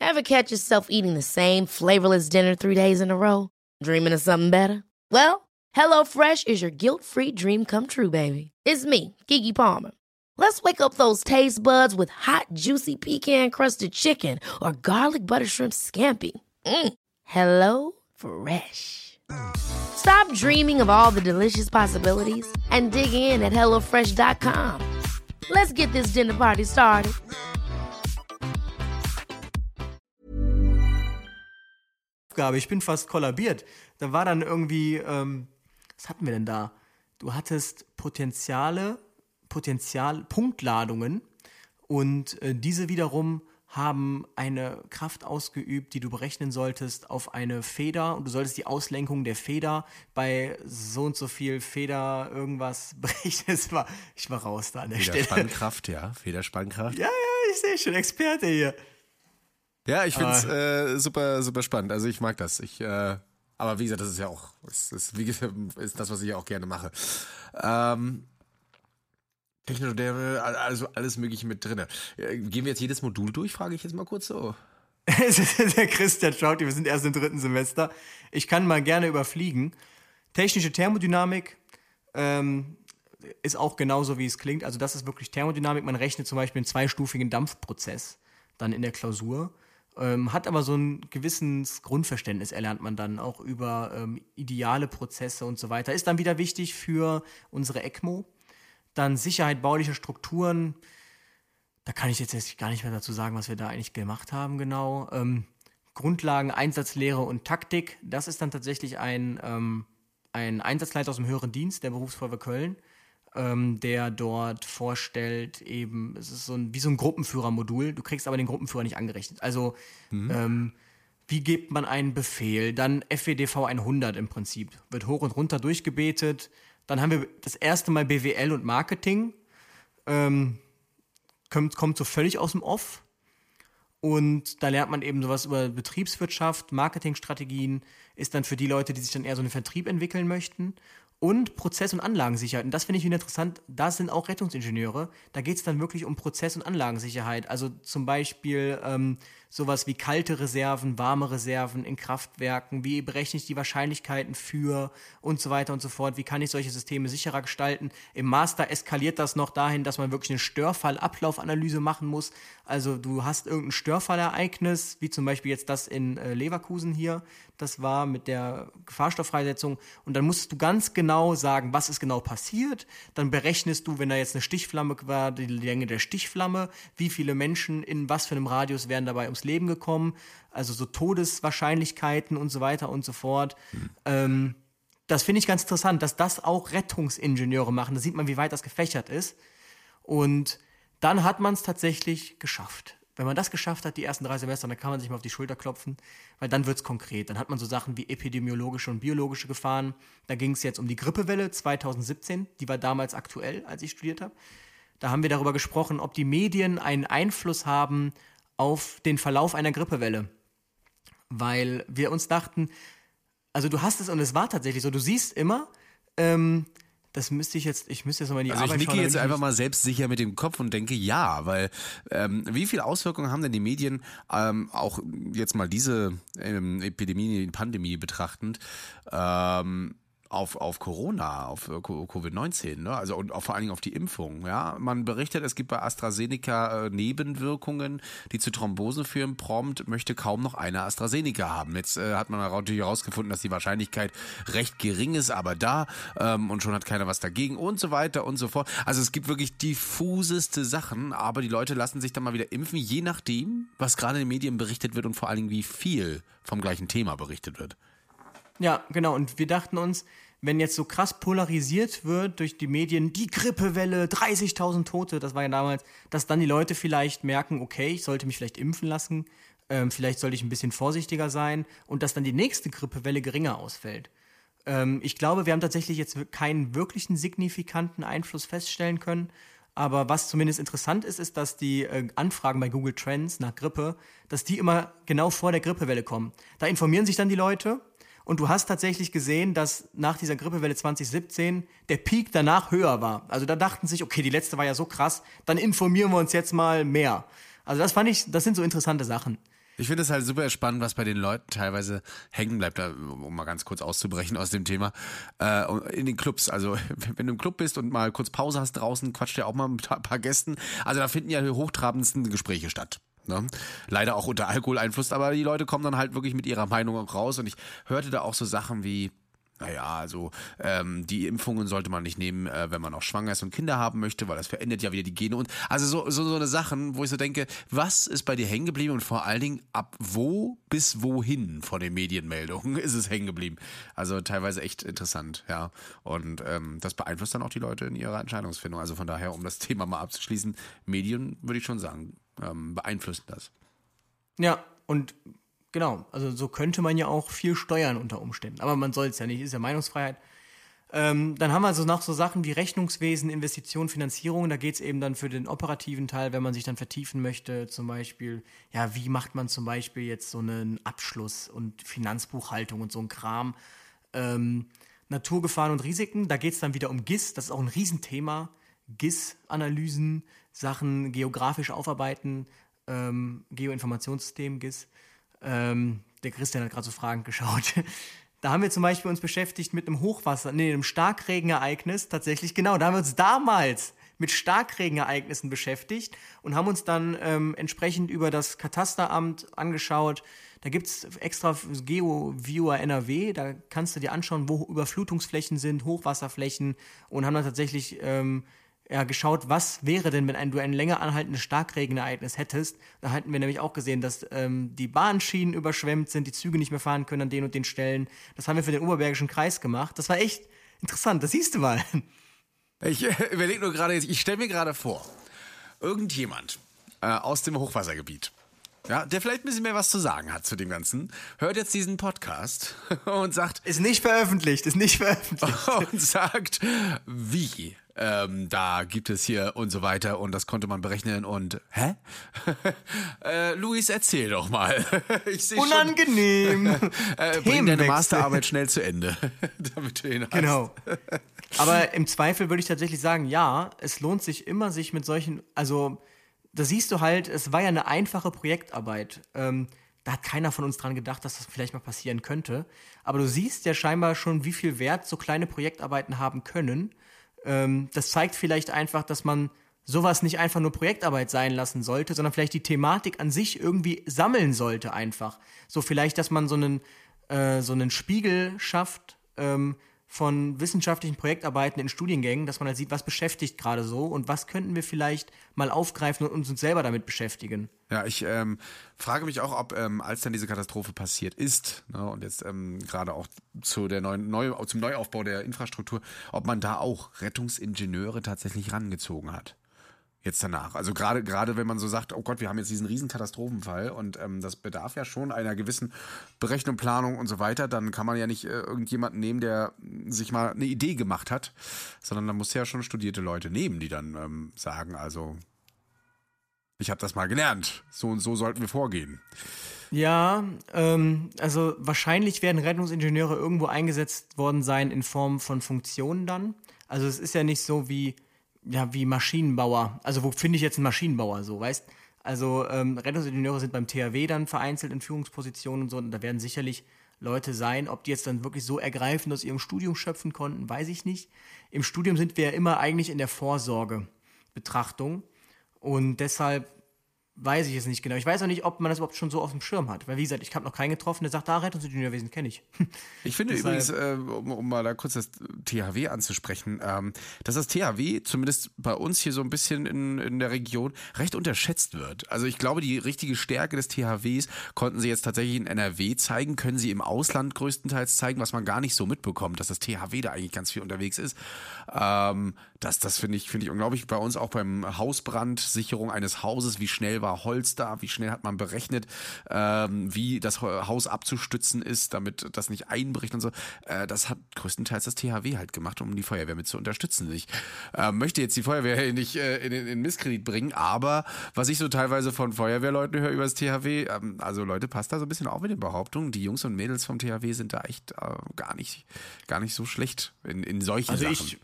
Ever catch yourself eating the same flavorless dinner three days in a row? Dreaming of something better? Well. HelloFresh is your guilt free dream come true, baby. It's me, Gigi Palmer. Let's wake up those taste buds with hot, juicy pecan crusted chicken or garlic butter shrimp scampi. Mm. Hello Fresh. Stop dreaming of all the delicious possibilities and dig in at HelloFresh.com. Let's get this dinner party started. Ich bin fast kollabiert. Da war dann irgendwie. Ähm was hatten wir denn da? Du hattest Potenziale, Potenzial, Punktladungen und äh, diese wiederum haben eine Kraft ausgeübt, die du berechnen solltest auf eine Feder und du solltest die Auslenkung der Feder bei so und so viel Feder irgendwas berechnen. War, ich war raus da an der Stelle. Federspannkraft, ja, Federspannkraft. Ja, ja, ich sehe schon, Experte hier. Ja, ich finde es ah. äh, super, super spannend. Also ich mag das. Ich äh, aber wie gesagt, das ist ja auch, ist, ist, wie gesagt, ist das, was ich ja auch gerne mache. Ähm, Technodäre, also alles Mögliche mit drin. Äh, gehen wir jetzt jedes Modul durch, frage ich jetzt mal kurz so. Der Christian schaut, wir sind erst im dritten Semester. Ich kann mal gerne überfliegen. Technische Thermodynamik ähm, ist auch genauso, wie es klingt. Also das ist wirklich Thermodynamik. Man rechnet zum Beispiel einen zweistufigen Dampfprozess dann in der Klausur. Ähm, hat aber so ein gewisses Grundverständnis, erlernt man dann auch über ähm, ideale Prozesse und so weiter. Ist dann wieder wichtig für unsere ECMO. Dann Sicherheit baulicher Strukturen. Da kann ich jetzt gar nicht mehr dazu sagen, was wir da eigentlich gemacht haben, genau. Ähm, Grundlagen, Einsatzlehre und Taktik. Das ist dann tatsächlich ein, ähm, ein Einsatzleiter aus dem höheren Dienst der Berufsfeuerwehr Köln ähm, der dort vorstellt, eben, es ist so ein, wie so ein Gruppenführermodul, du kriegst aber den Gruppenführer nicht angerechnet. Also, mhm. ähm, wie gibt man einen Befehl? Dann FWDV 100 im Prinzip, wird hoch und runter durchgebetet. Dann haben wir das erste Mal BWL und Marketing, ähm, kommt, kommt so völlig aus dem Off. Und da lernt man eben sowas über Betriebswirtschaft, Marketingstrategien, ist dann für die Leute, die sich dann eher so einen Vertrieb entwickeln möchten und Prozess- und Anlagensicherheit. Und das finde ich wieder interessant. Da sind auch Rettungsingenieure. Da geht es dann wirklich um Prozess- und Anlagensicherheit. Also zum Beispiel ähm, sowas wie kalte Reserven, warme Reserven in Kraftwerken, wie berechne ich die Wahrscheinlichkeiten für und so weiter und so fort, wie kann ich solche Systeme sicherer gestalten. Im Master eskaliert das noch dahin, dass man wirklich eine Störfallablaufanalyse machen muss. Also du hast irgendein Störfallereignis, wie zum Beispiel jetzt das in äh, Leverkusen hier, das war mit der Gefahrstofffreisetzung und dann musst du ganz genau sagen, was ist genau passiert. Dann berechnest du, wenn da jetzt eine Stichflamme war, die Länge der Stichflamme, wie viele Menschen in was für einem Radius werden dabei ums ums Leben gekommen, also so Todeswahrscheinlichkeiten und so weiter und so fort. Mhm. Ähm, das finde ich ganz interessant, dass das auch Rettungsingenieure machen. Da sieht man, wie weit das gefächert ist. Und dann hat man es tatsächlich geschafft. Wenn man das geschafft hat, die ersten drei Semester, dann kann man sich mal auf die Schulter klopfen, weil dann wird es konkret. Dann hat man so Sachen wie epidemiologische und biologische Gefahren. Da ging es jetzt um die Grippewelle 2017, die war damals aktuell, als ich studiert habe. Da haben wir darüber gesprochen, ob die Medien einen Einfluss haben auf den Verlauf einer Grippewelle. Weil wir uns dachten, also du hast es und es war tatsächlich so, du siehst immer, ähm, das müsste ich jetzt, ich müsste jetzt nochmal in die also Arbeit ich nicke jetzt einfach mal selbstsicher mit dem Kopf und denke ja, weil ähm, wie viele Auswirkungen haben denn die Medien ähm, auch jetzt mal diese ähm, Epidemie, Pandemie betrachtend? Ähm, auf, auf Corona, auf äh, Covid-19, ne? also und auch vor allen Dingen auf die Impfung. Ja? Man berichtet, es gibt bei AstraZeneca äh, Nebenwirkungen, die zu Thrombosen führen. Prompt möchte kaum noch eine AstraZeneca haben. Jetzt äh, hat man natürlich herausgefunden, dass die Wahrscheinlichkeit recht gering ist, aber da ähm, und schon hat keiner was dagegen und so weiter und so fort. Also es gibt wirklich diffuseste Sachen, aber die Leute lassen sich dann mal wieder impfen, je nachdem, was gerade in den Medien berichtet wird und vor allen Dingen wie viel vom gleichen Thema berichtet wird. Ja, genau. Und wir dachten uns, wenn jetzt so krass polarisiert wird durch die Medien, die Grippewelle, 30.000 Tote, das war ja damals, dass dann die Leute vielleicht merken, okay, ich sollte mich vielleicht impfen lassen, ähm, vielleicht sollte ich ein bisschen vorsichtiger sein und dass dann die nächste Grippewelle geringer ausfällt. Ähm, ich glaube, wir haben tatsächlich jetzt keinen wirklichen signifikanten Einfluss feststellen können. Aber was zumindest interessant ist, ist, dass die äh, Anfragen bei Google Trends nach Grippe, dass die immer genau vor der Grippewelle kommen. Da informieren sich dann die Leute und du hast tatsächlich gesehen, dass nach dieser Grippewelle 2017 der Peak danach höher war. Also da dachten sich, okay, die letzte war ja so krass, dann informieren wir uns jetzt mal mehr. Also das fand ich, das sind so interessante Sachen. Ich finde es halt super spannend, was bei den Leuten teilweise hängen bleibt, um mal ganz kurz auszubrechen aus dem Thema. Äh, in den Clubs. Also, wenn du im Club bist und mal kurz Pause hast draußen, quatscht ja auch mal mit ein paar Gästen. Also, da finden ja die hochtrabendsten Gespräche statt. Ne? Leider auch unter Alkoholeinfluss, aber die Leute kommen dann halt wirklich mit ihrer Meinung auch raus. Und ich hörte da auch so Sachen wie, naja, also ähm, die Impfungen sollte man nicht nehmen, äh, wenn man auch schwanger ist und Kinder haben möchte, weil das verändert ja wieder die Gene und also so, so, so eine Sachen, wo ich so denke, was ist bei dir hängen geblieben und vor allen Dingen ab wo bis wohin von den Medienmeldungen ist es hängen geblieben? Also teilweise echt interessant, ja. Und ähm, das beeinflusst dann auch die Leute in ihrer Entscheidungsfindung. Also von daher, um das Thema mal abzuschließen, Medien würde ich schon sagen, ähm, beeinflussen das. Ja, und genau, also so könnte man ja auch viel steuern unter Umständen. Aber man soll es ja nicht, ist ja Meinungsfreiheit. Ähm, dann haben wir also noch so Sachen wie Rechnungswesen, Investition, Finanzierung. Da geht es eben dann für den operativen Teil, wenn man sich dann vertiefen möchte, zum Beispiel, ja, wie macht man zum Beispiel jetzt so einen Abschluss und Finanzbuchhaltung und so ein Kram. Ähm, Naturgefahren und Risiken, da geht es dann wieder um GIS, das ist auch ein Riesenthema. GIS-Analysen, Sachen geografisch aufarbeiten, ähm, Geoinformationssystem, GIS. Ähm, der Christian hat gerade so Fragen geschaut. Da haben wir zum Beispiel uns beschäftigt mit einem Hochwasser, nee, einem Starkregenereignis tatsächlich, genau, da haben wir uns damals mit Starkregenereignissen beschäftigt und haben uns dann ähm, entsprechend über das Katasteramt angeschaut. Da gibt es extra GeoViewer NRW, da kannst du dir anschauen, wo Überflutungsflächen sind, Hochwasserflächen und haben dann tatsächlich ähm, ja, geschaut, was wäre denn, wenn ein, du ein länger anhaltendes Starkregenereignis hättest. Da hatten wir nämlich auch gesehen, dass ähm, die Bahnschienen überschwemmt sind, die Züge nicht mehr fahren können an den und den Stellen. Das haben wir für den Oberbergischen Kreis gemacht. Das war echt interessant, das siehst du mal. Ich äh, überlege nur gerade, ich stelle mir gerade vor, irgendjemand äh, aus dem Hochwassergebiet, ja, der vielleicht ein bisschen mehr was zu sagen hat zu dem Ganzen, hört jetzt diesen Podcast und sagt... Ist nicht veröffentlicht, ist nicht veröffentlicht. Und sagt, wie ähm, da gibt es hier und so weiter und das konnte man berechnen und hä? äh, Luis, erzähl doch mal. ich Unangenehm. Schon, äh, bring deine Masterarbeit schnell zu Ende, damit du ihn hast. Genau. Aber im Zweifel würde ich tatsächlich sagen, ja, es lohnt sich immer, sich mit solchen, also da siehst du halt, es war ja eine einfache Projektarbeit. Ähm, da hat keiner von uns dran gedacht, dass das vielleicht mal passieren könnte. Aber du siehst ja scheinbar schon, wie viel Wert so kleine Projektarbeiten haben können. Ähm, das zeigt vielleicht einfach, dass man sowas nicht einfach nur Projektarbeit sein lassen sollte, sondern vielleicht die Thematik an sich irgendwie sammeln sollte einfach. So vielleicht, dass man so einen, äh, so einen Spiegel schafft, ähm, von wissenschaftlichen Projektarbeiten in Studiengängen, dass man halt sieht, was beschäftigt gerade so und was könnten wir vielleicht mal aufgreifen und uns selber damit beschäftigen. Ja, ich ähm, frage mich auch, ob ähm, als dann diese Katastrophe passiert ist ne, und jetzt ähm, gerade auch zu der neuen, neu, zum Neuaufbau der Infrastruktur, ob man da auch Rettungsingenieure tatsächlich rangezogen hat jetzt danach. Also gerade gerade wenn man so sagt, oh Gott, wir haben jetzt diesen riesen Katastrophenfall und ähm, das bedarf ja schon einer gewissen Berechnung, Planung und so weiter, dann kann man ja nicht äh, irgendjemanden nehmen, der sich mal eine Idee gemacht hat, sondern da muss ja schon studierte Leute nehmen, die dann ähm, sagen, also ich habe das mal gelernt, so und so sollten wir vorgehen. Ja, ähm, also wahrscheinlich werden Rettungsingenieure irgendwo eingesetzt worden sein in Form von Funktionen dann. Also es ist ja nicht so wie ja, wie Maschinenbauer. Also wo finde ich jetzt einen Maschinenbauer so, weißt? Also ähm, Rettungsingenieure sind beim THW dann vereinzelt in Führungspositionen und so. Und da werden sicherlich Leute sein. Ob die jetzt dann wirklich so ergreifend aus ihrem Studium schöpfen konnten, weiß ich nicht. Im Studium sind wir ja immer eigentlich in der Vorsorgebetrachtung. Und deshalb weiß ich es nicht genau. Ich weiß auch nicht, ob man das überhaupt schon so auf dem Schirm hat. Weil, wie gesagt, ich habe noch keinen getroffen, der sagt, da Rettungsingenieurwesen kenne ich. Ich finde übrigens, äh, um, um, mal da kurz das THW anzusprechen, ähm, dass das THW zumindest bei uns hier so ein bisschen in, in der Region recht unterschätzt wird. Also ich glaube, die richtige Stärke des THWs konnten sie jetzt tatsächlich in NRW zeigen, können sie im Ausland größtenteils zeigen, was man gar nicht so mitbekommt, dass das THW da eigentlich ganz viel unterwegs ist. Ähm, das das finde ich, finde ich unglaublich. Bei uns auch beim Hausbrand, Sicherung eines Hauses, wie schnell war Holz da, wie schnell hat man berechnet, ähm, wie das Haus abzustützen ist, damit das nicht einbricht und so. Äh, das hat größtenteils das THW halt gemacht, um die Feuerwehr mit zu unterstützen. Ich äh, möchte jetzt die Feuerwehr nicht äh, in, in Misskredit bringen, aber was ich so teilweise von Feuerwehrleuten höre über das THW, ähm, also Leute, passt da so ein bisschen auf mit den Behauptungen. Die Jungs und Mädels vom THW sind da echt äh, gar nicht, gar nicht so schlecht in, in solchen also Sachen. Ich,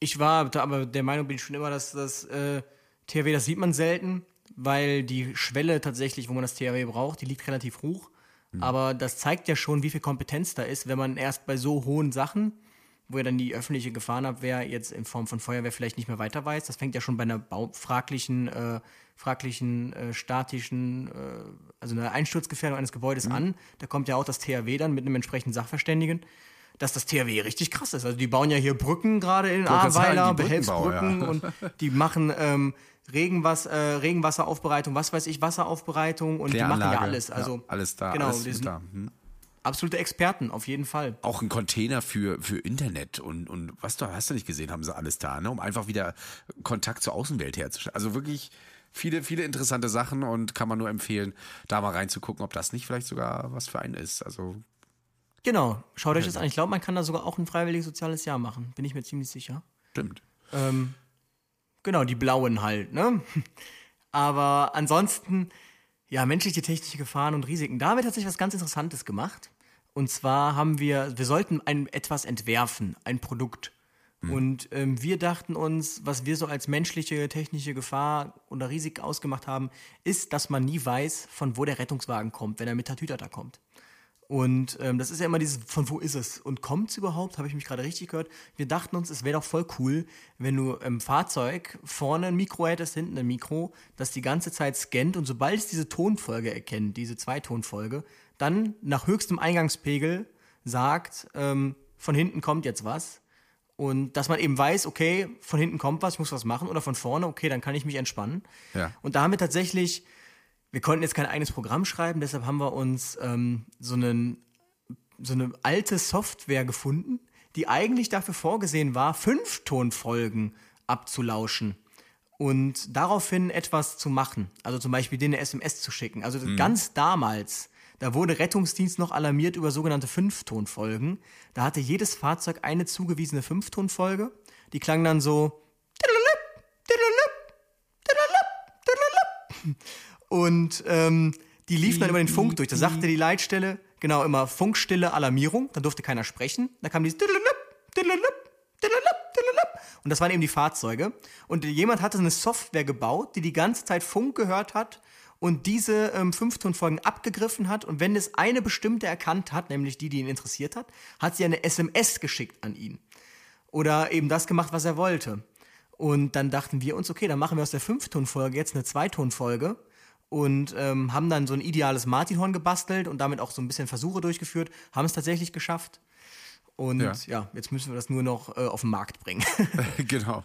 ich war aber der Meinung bin ich schon immer, dass das äh, THW, das sieht man selten weil die Schwelle tatsächlich, wo man das THW braucht, die liegt relativ hoch. Mhm. Aber das zeigt ja schon, wie viel Kompetenz da ist, wenn man erst bei so hohen Sachen, wo ja dann die öffentliche Gefahrenabwehr jetzt in Form von Feuerwehr vielleicht nicht mehr weiter weiß, das fängt ja schon bei einer fraglichen, äh, fraglichen äh, statischen, äh, also einer Einsturzgefährdung eines Gebäudes mhm. an. Da kommt ja auch das THW dann mit einem entsprechenden Sachverständigen dass das THW richtig krass ist. Also die bauen ja hier Brücken gerade in Ahrweiler, Behelfsbrücken ja. und die machen ähm, Regenwas, äh, Regenwasseraufbereitung, was weiß ich, Wasseraufbereitung und die machen ja alles. Also ja, alles da. Genau, alles da. Hm. Absolute Experten, auf jeden Fall. Auch ein Container für, für Internet und, und was du hast du nicht gesehen, haben sie alles da, ne? um einfach wieder Kontakt zur Außenwelt herzustellen. Also wirklich viele, viele interessante Sachen und kann man nur empfehlen, da mal reinzugucken, ob das nicht vielleicht sogar was für einen ist. Also Genau, schaut euch das an. Ich glaube, man kann da sogar auch ein freiwilliges soziales Jahr machen. Bin ich mir ziemlich sicher. Stimmt. Ähm, Genau, die blauen halt, ne? Aber ansonsten, ja, menschliche technische Gefahren und Risiken. Da haben wir tatsächlich was ganz Interessantes gemacht. Und zwar haben wir, wir sollten ein etwas entwerfen, ein Produkt. Mhm. Und ähm, wir dachten uns, was wir so als menschliche technische Gefahr oder Risik ausgemacht haben, ist, dass man nie weiß, von wo der Rettungswagen kommt, wenn er mit Tatütata kommt. Und ähm, das ist ja immer dieses, von wo ist es? Und kommt es überhaupt? Habe ich mich gerade richtig gehört? Wir dachten uns, es wäre doch voll cool, wenn du im Fahrzeug vorne ein Mikro hättest, hinten ein Mikro, das die ganze Zeit scannt und sobald es diese Tonfolge erkennt, diese Zweitonfolge, dann nach höchstem Eingangspegel sagt, ähm, von hinten kommt jetzt was. Und dass man eben weiß, okay, von hinten kommt was, ich muss was machen, oder von vorne, okay, dann kann ich mich entspannen. Ja. Und da haben wir tatsächlich wir konnten jetzt kein eigenes Programm schreiben, deshalb haben wir uns ähm, so, einen, so eine alte Software gefunden, die eigentlich dafür vorgesehen war, Fünftonfolgen abzulauschen und daraufhin etwas zu machen. Also zum Beispiel denen eine SMS zu schicken. Also mhm. ganz damals, da wurde Rettungsdienst noch alarmiert über sogenannte Fünftonfolgen. Da hatte jedes Fahrzeug eine zugewiesene Fünftonfolge. Die klang dann so. Und ähm, die liefen dann immer den Funk durch. Da sagte die Leitstelle, genau, immer Funkstille, Alarmierung. Dann durfte keiner sprechen. Dann kam dieses und das waren eben die Fahrzeuge. Und jemand hatte eine Software gebaut, die die ganze Zeit Funk gehört hat und diese ähm, Fünftonfolgen abgegriffen hat. Und wenn es eine bestimmte erkannt hat, nämlich die, die ihn interessiert hat, hat sie eine SMS geschickt an ihn. Oder eben das gemacht, was er wollte. Und dann dachten wir uns, okay, dann machen wir aus der Fünftonfolge jetzt eine Zweitonfolge und ähm, haben dann so ein ideales Martinhorn gebastelt und damit auch so ein bisschen Versuche durchgeführt, haben es tatsächlich geschafft. Und ja. ja. jetzt müssen wir das nur noch äh, auf den Markt bringen. genau.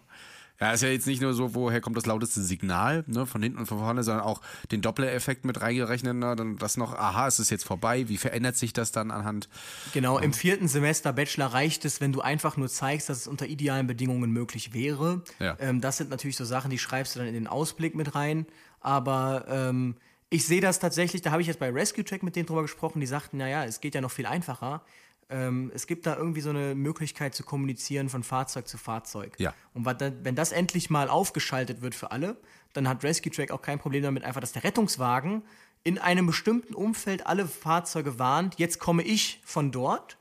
Ja, ist ja jetzt nicht nur so, woher kommt das lauteste Signal, ne, von hinten und von vorne, sondern auch den Doppler-Effekt mit reingerechnet, ne, dann das noch, aha, ist es jetzt vorbei, wie verändert sich das dann anhand? Genau, im vierten Semester Bachelor reicht es, wenn du einfach nur zeigst, dass es unter idealen Bedingungen möglich wäre. Ja. Ähm, das sind natürlich so Sachen, die schreibst du dann in den Ausblick mit rein, aber ähm, ich sehe das tatsächlich, da habe ich jetzt bei Rescue Track mit denen drüber gesprochen, die sagten, naja, es geht ja noch viel einfacher ähm, es gibt da irgendwie so eine Möglichkeit zu kommunizieren von Fahrzeug zu Fahrzeug. Ja. Und wenn das endlich mal aufgeschaltet wird für alle, dann hat Rescue Track auch kein Problem damit, einfach, dass der Rettungswagen in einem bestimmten Umfeld alle Fahrzeuge warnt, jetzt komme ich von dort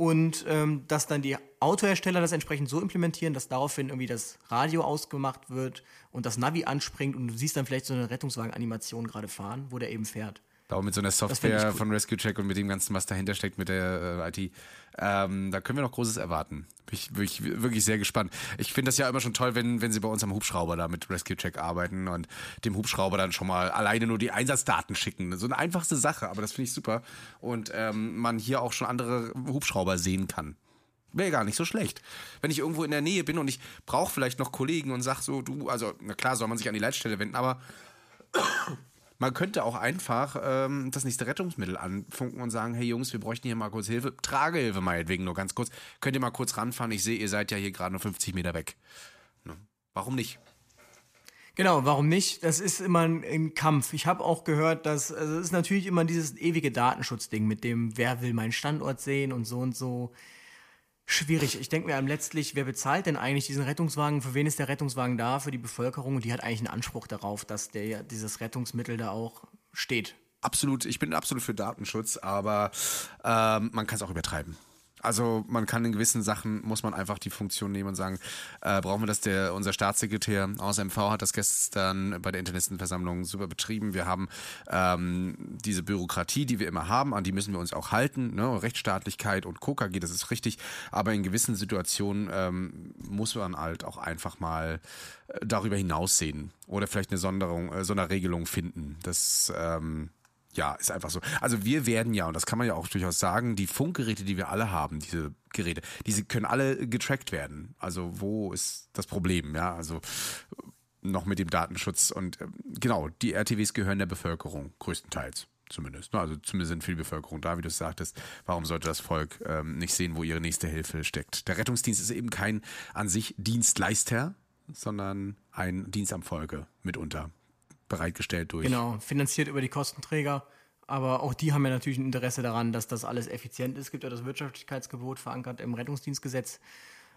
und ähm, dass dann die Autohersteller das entsprechend so implementieren, dass daraufhin irgendwie das Radio ausgemacht wird und das Navi anspringt und du siehst dann vielleicht so eine Rettungswagen-Animation gerade fahren, wo der eben fährt. Da auch mit so einer Software von Rescue Check und mit dem Ganzen, was dahinter steckt mit der äh, IT. Ähm, da können wir noch Großes erwarten. Bin ich, bin ich wirklich sehr gespannt. Ich finde das ja immer schon toll, wenn, wenn sie bei uns am Hubschrauber da mit Rescue Check arbeiten und dem Hubschrauber dann schon mal alleine nur die Einsatzdaten schicken. So eine einfachste Sache, aber das finde ich super. Und ähm, man hier auch schon andere Hubschrauber sehen kann. Wäre gar nicht so schlecht. Wenn ich irgendwo in der Nähe bin und ich brauche vielleicht noch Kollegen und sag so, du, also, na klar soll man sich an die Leitstelle wenden, aber man könnte auch einfach ähm, das nächste Rettungsmittel anfunken und sagen, hey Jungs, wir bräuchten hier mal kurz Hilfe. Tragehilfe meinetwegen nur ganz kurz. Könnt ihr mal kurz ranfahren? Ich sehe, ihr seid ja hier gerade nur 50 Meter weg. Ne? Warum nicht? Genau, warum nicht? Das ist immer ein, ein Kampf. Ich habe auch gehört, dass also es ist natürlich immer dieses ewige Datenschutzding mit dem, wer will meinen Standort sehen und so und so schwierig. Ich denke mir letztlich, wer bezahlt denn eigentlich diesen Rettungswagen? Für wen ist der Rettungswagen da? Für die Bevölkerung. Und die hat eigentlich einen Anspruch darauf, dass der, dieses Rettungsmittel da auch steht. Absolut, ich bin absolut für Datenschutz, aber ähm, man kann es auch übertreiben. Also man kann in gewissen Sachen, muss man einfach die Funktion nehmen und sagen, äh, brauchen wir das, der, unser Staatssekretär aus MV hat das gestern bei der Internetenversammlung super betrieben. Wir haben ähm, diese Bürokratie, die wir immer haben, an die müssen wir uns auch halten. Ne? Rechtsstaatlichkeit und KKG, das ist richtig. Aber in gewissen Situationen ähm, muss man halt auch einfach mal äh, darüber hinaussehen oder vielleicht eine Sonderung, äh, Sonderregelung finden. Das ähm, ja, ist einfach so. Also wir werden ja, und das kann man ja auch durchaus sagen, die Funkgeräte, die wir alle haben, diese Geräte, diese können alle getrackt werden. Also wo ist das Problem? Ja, also noch mit dem Datenschutz und äh, genau, die RTWs gehören der Bevölkerung, größtenteils zumindest. Also zumindest sind viel Bevölkerung da, wie du es sagtest. Warum sollte das Volk ähm, nicht sehen, wo ihre nächste Hilfe steckt? Der Rettungsdienst ist eben kein an sich Dienstleister, sondern ein Dienst am Volke mitunter bereitgestellt durch. Genau, finanziert über die Kostenträger. Aber auch die haben ja natürlich ein Interesse daran, dass das alles effizient ist. Es gibt ja das Wirtschaftlichkeitsgebot verankert im Rettungsdienstgesetz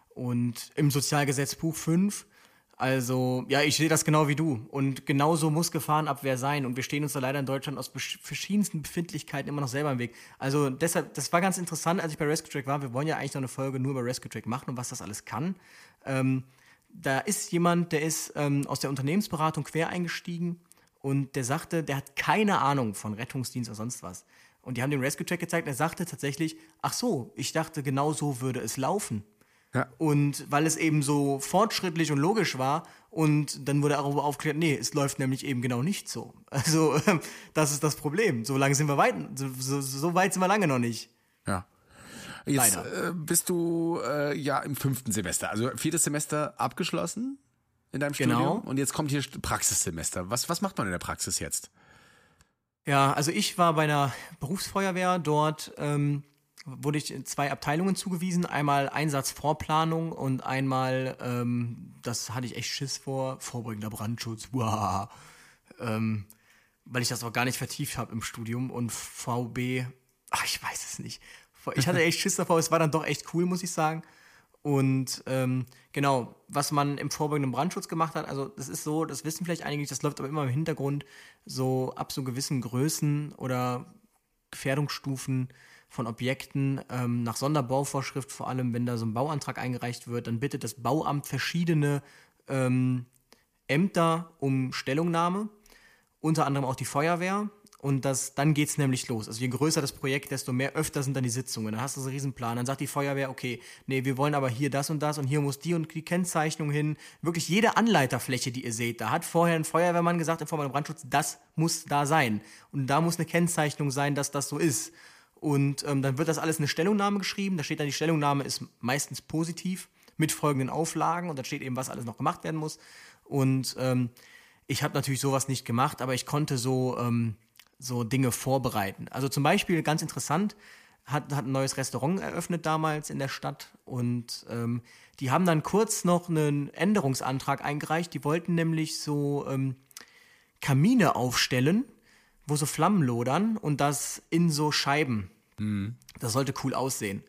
und im Sozialgesetzbuch 5. Also, ja, ich sehe das genau wie du. Und genauso muss Gefahrenabwehr sein. Und wir stehen uns da leider in Deutschland aus verschiedensten Befindlichkeiten immer noch selber im Weg. Also, deshalb, das war ganz interessant, als ich bei Rescue Track war. Wir wollen ja eigentlich noch eine Folge nur über Rescue Track machen und was das alles kann. Ähm, da ist jemand, der ist ähm, aus der Unternehmensberatung quer eingestiegen und der sagte, der hat keine Ahnung von Rettungsdienst oder sonst was. Und die haben den Rescue Check gezeigt, er sagte tatsächlich, ach so, ich dachte, genau so würde es laufen. Ja. Und weil es eben so fortschrittlich und logisch war, und dann wurde darüber aufgeklärt, nee, es läuft nämlich eben genau nicht so. Also, das ist das Problem. So lange sind wir weit, so, so, so weit sind wir lange noch nicht. Jetzt äh, bist du äh, ja im fünften Semester, also viertes Semester abgeschlossen in deinem genau. Studium und jetzt kommt hier Praxissemester. Was, was macht man in der Praxis jetzt? Ja, also ich war bei einer Berufsfeuerwehr. Dort ähm, wurde ich in zwei Abteilungen zugewiesen. Einmal Einsatzvorplanung und einmal, ähm, das hatte ich echt Schiss vor, vorbeugender Brandschutz. Wow. Ähm, weil ich das auch gar nicht vertieft habe im Studium. Und VB, ach, ich weiß es nicht ich hatte echt Schiss davor, es war dann doch echt cool, muss ich sagen. Und ähm, genau, was man im vorbeugenden Brandschutz gemacht hat, also das ist so, das wissen vielleicht einige das läuft aber immer im Hintergrund, so ab so gewissen Größen oder Gefährdungsstufen von Objekten ähm, nach Sonderbauvorschrift, vor allem wenn da so ein Bauantrag eingereicht wird, dann bittet das Bauamt verschiedene ähm, Ämter um Stellungnahme, unter anderem auch die Feuerwehr und das, dann geht's nämlich los. Also je größer das Projekt, desto mehr öfter sind dann die Sitzungen. Dann hast du so einen Riesenplan. Dann sagt die Feuerwehr, okay, nee, wir wollen aber hier das und das und hier muss die und die Kennzeichnung hin. Wirklich jede Anleiterfläche, die ihr seht, da hat vorher ein Feuerwehrmann gesagt, im Form von Brandschutz, das muss da sein. Und da muss eine Kennzeichnung sein, dass das so ist. Und ähm, dann wird das alles in eine Stellungnahme geschrieben. Da steht dann, die Stellungnahme ist meistens positiv mit folgenden Auflagen und da steht eben, was alles noch gemacht werden muss. Und ähm, ich habe natürlich sowas nicht gemacht, aber ich konnte so, ähm, so Dinge vorbereiten. Also zum Beispiel ganz interessant, hat, hat ein neues Restaurant eröffnet damals in der Stadt und ähm, die haben dann kurz noch einen Änderungsantrag eingereicht. Die wollten nämlich so ähm, Kamine aufstellen, wo so Flammen lodern und das in so Scheiben. Mhm. Das sollte cool aussehen.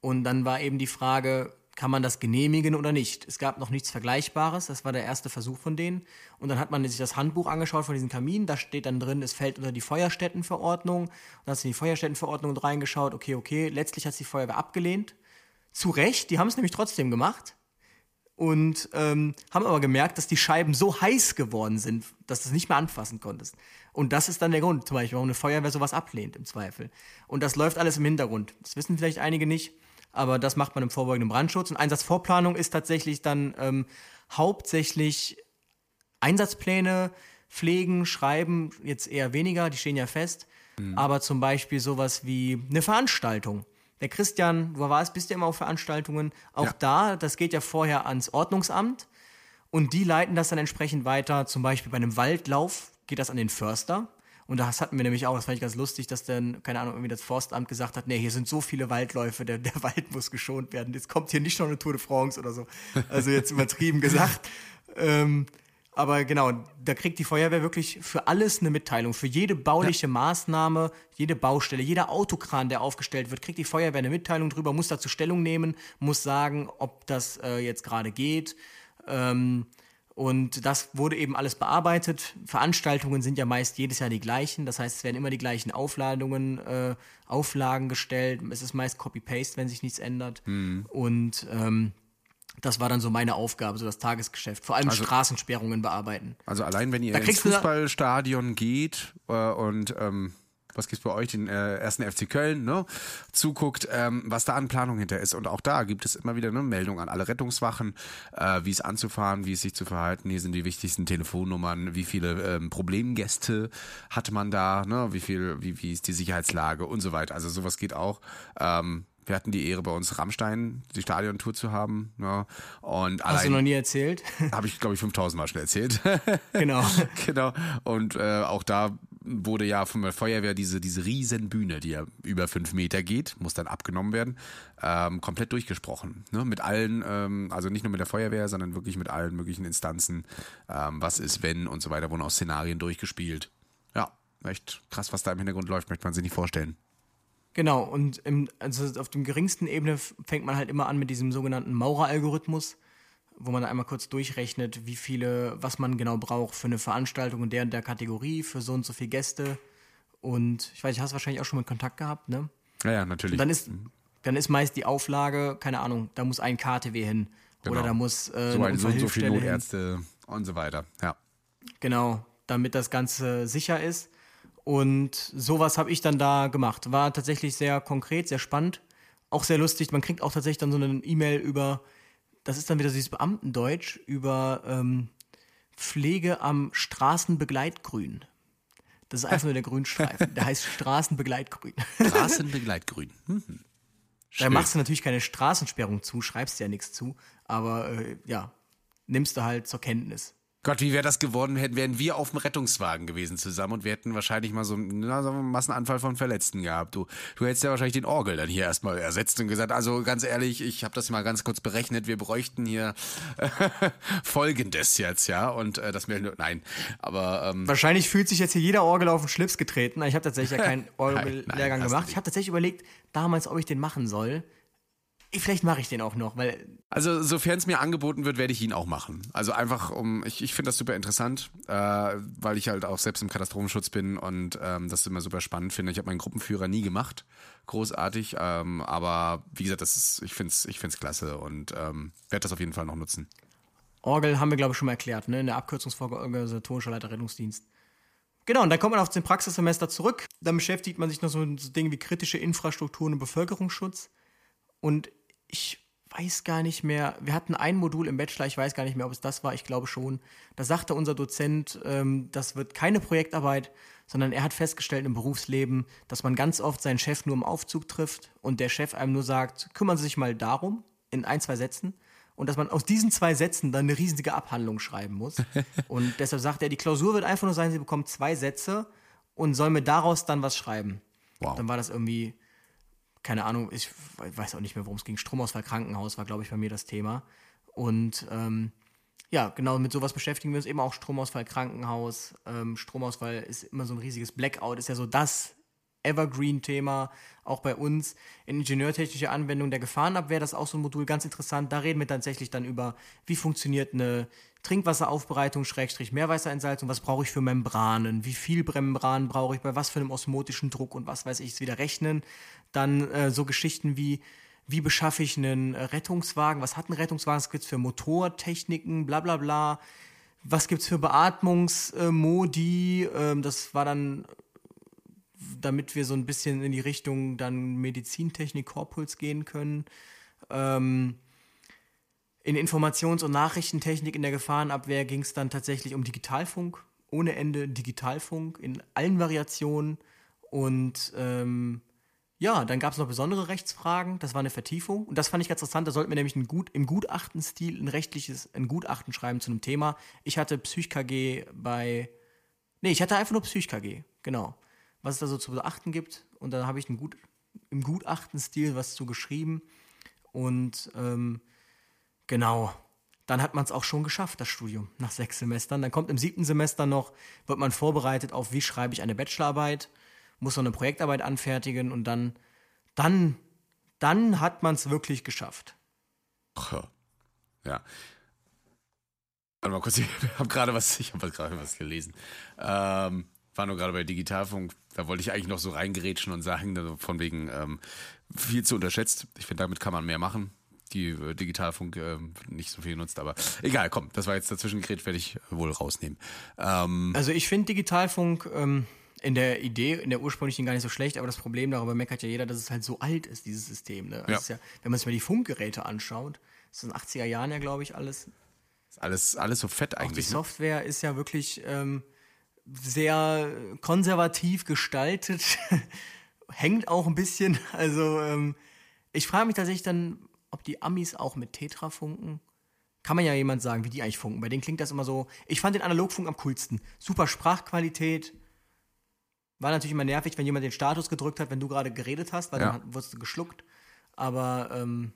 Und dann war eben die Frage, kann man das genehmigen oder nicht? Es gab noch nichts Vergleichbares, das war der erste Versuch von denen. Und dann hat man sich das Handbuch angeschaut von diesen Kaminen, da steht dann drin, es fällt unter die Feuerstättenverordnung. Und dann hast du in die Feuerstättenverordnung reingeschaut, okay, okay, letztlich hat die Feuerwehr abgelehnt. Zu Recht, die haben es nämlich trotzdem gemacht. Und ähm, haben aber gemerkt, dass die Scheiben so heiß geworden sind, dass du es nicht mehr anfassen konntest. Und das ist dann der Grund, zum Beispiel, warum eine Feuerwehr sowas ablehnt, im Zweifel. Und das läuft alles im Hintergrund. Das wissen vielleicht einige nicht aber das macht man im vorbeugenden Brandschutz. Und Einsatzvorplanung ist tatsächlich dann ähm, hauptsächlich Einsatzpläne pflegen, schreiben, jetzt eher weniger, die stehen ja fest. Mhm. Aber zum Beispiel sowas wie eine Veranstaltung. Der Christian, wo war es, bist du immer auf Veranstaltungen? Auch ja. da, das geht ja vorher ans Ordnungsamt und die leiten das dann entsprechend weiter. Zum Beispiel bei einem Waldlauf geht das an den Förster. Und das hatten wir nämlich auch, das fand ich ganz lustig, dass dann, keine Ahnung, irgendwie das Forstamt gesagt hat, nee, hier sind so viele Waldläufe, der, der Wald muss geschont werden. Jetzt kommt hier nicht noch eine Tour de France oder so. Also jetzt übertrieben gesagt. Ähm, aber genau, da kriegt die Feuerwehr wirklich für alles eine Mitteilung. Für jede bauliche ja. Maßnahme, jede Baustelle, jeder Autokran, der aufgestellt wird, kriegt die Feuerwehr eine Mitteilung drüber, muss dazu Stellung nehmen, muss sagen, ob das äh, jetzt gerade geht. Ähm, und das wurde eben alles bearbeitet. Veranstaltungen sind ja meist jedes Jahr die gleichen. Das heißt, es werden immer die gleichen Aufladungen, äh, Auflagen gestellt. Es ist meist Copy-Paste, wenn sich nichts ändert. Mhm. Und ähm, das war dann so meine Aufgabe, so das Tagesgeschäft. Vor allem also, Straßensperrungen bearbeiten. Also allein, wenn ihr ins Fußballstadion geht äh, und ähm, was gibt's bei euch, den äh, ersten FC Köln, ne, zuguckt, ähm, was da an Planung hinter ist. Und auch da gibt es immer wieder eine Meldung an alle Rettungswachen, äh, wie es anzufahren, wie es sich zu verhalten. Hier sind die wichtigsten Telefonnummern, wie viele ähm, Problemgäste hat man da, ne, wie viel, wie, wie ist die Sicherheitslage und so weiter. Also sowas geht auch. Ähm, wir hatten die Ehre, bei uns Rammstein die Stadiontour zu haben. Ja. Und Hast du noch nie erzählt? Habe ich, glaube ich, 5000 Mal schon erzählt. Genau. genau. Und äh, auch da wurde ja von der Feuerwehr diese, diese riesen Bühne, die ja über fünf Meter geht, muss dann abgenommen werden, ähm, komplett durchgesprochen. Ne? Mit allen, ähm, also nicht nur mit der Feuerwehr, sondern wirklich mit allen möglichen Instanzen. Ähm, was ist, wenn und so weiter, wurden auch Szenarien durchgespielt. Ja, echt krass, was da im Hintergrund läuft, möchte man sich nicht vorstellen. Genau, und im, also auf dem geringsten Ebene fängt man halt immer an mit diesem sogenannten Maurer-Algorithmus wo man einmal kurz durchrechnet, wie viele, was man genau braucht für eine Veranstaltung in der und der Kategorie, für so und so viele Gäste. Und ich weiß, ich hast wahrscheinlich auch schon mal Kontakt gehabt, ne? Ja, ja, natürlich. Und dann ist, dann ist meist die Auflage, keine Ahnung, da muss ein KTW hin. Genau. Oder da muss äh, so, ein, so, so viele Notärzte hin. und so weiter, ja. Genau, damit das Ganze sicher ist. Und sowas habe ich dann da gemacht. War tatsächlich sehr konkret, sehr spannend. Auch sehr lustig. Man kriegt auch tatsächlich dann so eine E-Mail über, das ist dann wieder dieses Beamtendeutsch über ähm, Pflege am Straßenbegleitgrün. Das ist einfach nur der Grünstreifen. Der heißt Straßenbegleitgrün. Straßenbegleitgrün. Mhm. Da machst du natürlich keine Straßensperrung zu, schreibst ja nichts zu, aber äh, ja, nimmst du halt zur Kenntnis. Gott, wie wäre das geworden, hätten wären wir auf dem Rettungswagen gewesen zusammen und wir hätten wahrscheinlich mal so einen, na, so einen Massenanfall von Verletzten gehabt. Du, du hättest ja wahrscheinlich den Orgel dann hier erstmal ersetzt und gesagt, also ganz ehrlich, ich habe das mal ganz kurz berechnet, wir bräuchten hier Folgendes jetzt, ja, und äh, das wäre nur, nein, aber... Ähm, wahrscheinlich fühlt sich jetzt hier jeder Orgel auf den Schlips getreten. Ich habe tatsächlich ja keinen Orgellehrgang gemacht. Ich habe tatsächlich überlegt, damals, ob ich den machen soll. Vielleicht mache ich den auch noch, weil. Also, sofern es mir angeboten wird, werde ich ihn auch machen. Also einfach um, ich, ich finde das super interessant, äh, weil ich halt auch selbst im Katastrophenschutz bin und ähm, das immer super spannend finde. Ich habe meinen Gruppenführer nie gemacht, großartig, ähm, aber wie gesagt, das ist, ich finde es ich find's klasse und ähm, werde das auf jeden Fall noch nutzen. Orgel haben wir, glaube ich, schon mal erklärt, ne? In der Abkürzungsfolge organisatorischer Leiter Rettungsdienst. Genau, und dann kommt man auf den Praxissemester zurück. Dann beschäftigt man sich noch so mit Dingen wie kritische Infrastrukturen und Bevölkerungsschutz. Und weiß gar nicht mehr, wir hatten ein Modul im Bachelor, ich weiß gar nicht mehr, ob es das war, ich glaube schon. Da sagte unser Dozent, ähm, das wird keine Projektarbeit, sondern er hat festgestellt im Berufsleben, dass man ganz oft seinen Chef nur im Aufzug trifft und der Chef einem nur sagt, kümmern Sie sich mal darum, in ein, zwei Sätzen. Und dass man aus diesen zwei Sätzen dann eine riesige Abhandlung schreiben muss. und deshalb sagt er, die Klausur wird einfach nur sein, Sie bekommen zwei Sätze und soll mir daraus dann was schreiben. Wow. Dann war das irgendwie keine Ahnung, ich weiß auch nicht mehr, worum es ging. Stromausfall Krankenhaus war, glaube ich, bei mir das Thema. Und ähm, ja, genau, mit sowas beschäftigen wir uns eben auch Stromausfall Krankenhaus. Ähm, Stromausfall ist immer so ein riesiges Blackout, ist ja so das Evergreen-Thema, auch bei uns. In ingenieurtechnische Anwendung der Gefahrenabwehr, das ist auch so ein Modul ganz interessant. Da reden wir tatsächlich dann über, wie funktioniert eine Trinkwasseraufbereitung, Schrägstrich Meerwasserentsalzung, was brauche ich für Membranen, wie viel Membranen brauche ich, bei was für einem osmotischen Druck und was weiß ich, es wieder rechnen. Dann äh, so Geschichten wie, wie beschaffe ich einen Rettungswagen, was hat ein Rettungswagen, was gibt es für Motortechniken, bla bla bla. Was gibt es für Beatmungsmodi? Ähm, das war dann, damit wir so ein bisschen in die Richtung dann Medizintechnik, Korpuls gehen können. Ähm, in Informations- und Nachrichtentechnik in der Gefahrenabwehr ging es dann tatsächlich um Digitalfunk, ohne Ende Digitalfunk in allen Variationen. Und ähm, ja, dann gab es noch besondere Rechtsfragen, das war eine Vertiefung. Und das fand ich ganz interessant, da sollten wir nämlich Gut, im Gutachtenstil ein rechtliches, ein Gutachten schreiben zu einem Thema. Ich hatte PsychKG bei. Nee, ich hatte einfach nur PsychKG, genau. Was es da so zu beachten gibt. Und da habe ich Gut, im Gutachtenstil was zu geschrieben. Und ähm, Genau. Dann hat man es auch schon geschafft, das Studium, nach sechs Semestern. Dann kommt im siebten Semester noch, wird man vorbereitet auf, wie schreibe ich eine Bachelorarbeit, muss noch eine Projektarbeit anfertigen und dann, dann, dann hat man es wirklich geschafft. Ja. Warte mal kurz, ich habe gerade was, ich habe gerade was gelesen. Ähm, war nur gerade bei Digitalfunk, da wollte ich eigentlich noch so reingerätschen und sagen, von wegen ähm, viel zu unterschätzt. Ich finde, damit kann man mehr machen die äh, Digitalfunk äh, nicht so viel nutzt, aber egal, komm, das war jetzt dazwischen geredet, werde ich wohl rausnehmen. Ähm, also ich finde Digitalfunk ähm, in der Idee, in der ursprünglichen gar nicht so schlecht, aber das Problem darüber meckert ja jeder, dass es halt so alt ist, dieses System. Ne? Ja. ja. wenn man sich mal die Funkgeräte anschaut, das ist in den 80er Jahren ja, glaube ich, alles. Ist alles, alles so fett eigentlich. Auch die ne? Software ist ja wirklich ähm, sehr konservativ gestaltet, hängt auch ein bisschen. Also ähm, ich frage mich tatsächlich dann, ob die Amis auch mit Tetra funken. Kann man ja jemand sagen, wie die eigentlich funken. Bei denen klingt das immer so. Ich fand den Analogfunk am coolsten. Super Sprachqualität. War natürlich immer nervig, wenn jemand den Status gedrückt hat, wenn du gerade geredet hast, weil ja. dann wurdest du geschluckt. Aber ähm,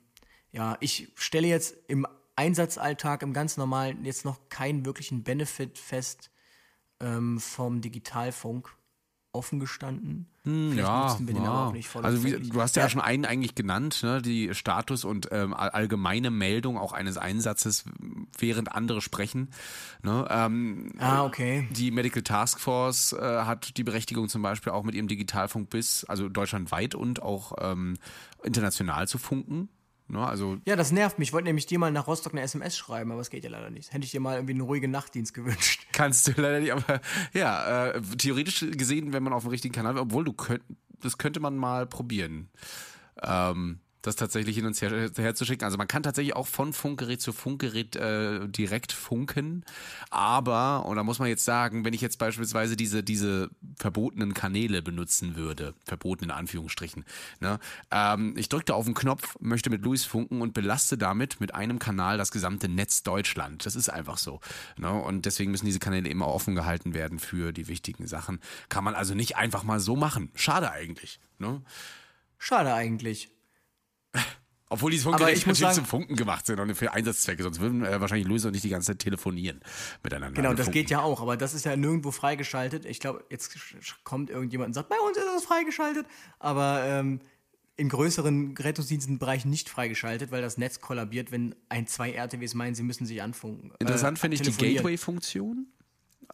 ja, ich stelle jetzt im Einsatzalltag, im ganz normalen, jetzt noch keinen wirklichen Benefit fest ähm, vom Digitalfunk offen gestanden. Hm, ja, ja. also wie, du hast ja, ja, schon einen eigentlich genannt, ne? die Status und ähm, allgemeine Meldung auch eines Einsatzes, während andere sprechen. Ne? Ähm, ah, okay. Die Medical Task Force äh, hat die Berechtigung zum Beispiel auch mit ihrem Digitalfunk bis, also deutschlandweit und auch ähm, international zu funken. Ne, also ja, das nervt mich. Ich wollte nämlich dir mal nach Rostock eine SMS schreiben, aber es geht ja leider nicht. Hätte ich dir mal irgendwie einen ruhigen Nachtdienst gewünscht. Kannst du leider nicht, aber ja, äh, theoretisch gesehen, wenn man auf dem richtigen Kanal, obwohl du könnt, das könnte man mal probieren. Ähm, das tatsächlich hin und her, her zu schicken. Also man kann tatsächlich auch von Funkgerät zu Funkgerät äh, direkt funken, aber und da muss man jetzt sagen, wenn ich jetzt beispielsweise diese diese verbotenen Kanäle benutzen würde, verboten in Anführungsstrichen, ne, ähm, ich drückte auf den Knopf, möchte mit Luis funken und belaste damit mit einem Kanal das gesamte Netz Deutschland. Das ist einfach so, ne, und deswegen müssen diese Kanäle immer offen gehalten werden für die wichtigen Sachen. Kann man also nicht einfach mal so machen. Schade eigentlich, ne? Schade eigentlich. Obwohl die Funkgeräte natürlich sagen, zum Funken gemacht sind und für Einsatzzwecke, sonst würden äh, wahrscheinlich und nicht die ganze Zeit telefonieren miteinander. Genau, das funken. geht ja auch, aber das ist ja nirgendwo freigeschaltet. Ich glaube, jetzt kommt irgendjemand und sagt, bei uns ist es freigeschaltet, aber ähm, in größeren Rettungsdienstenbereichen nicht freigeschaltet, weil das Netz kollabiert, wenn ein, zwei RTWs meinen, sie müssen sich anfunken. Interessant äh, finde ich die Gateway-Funktion.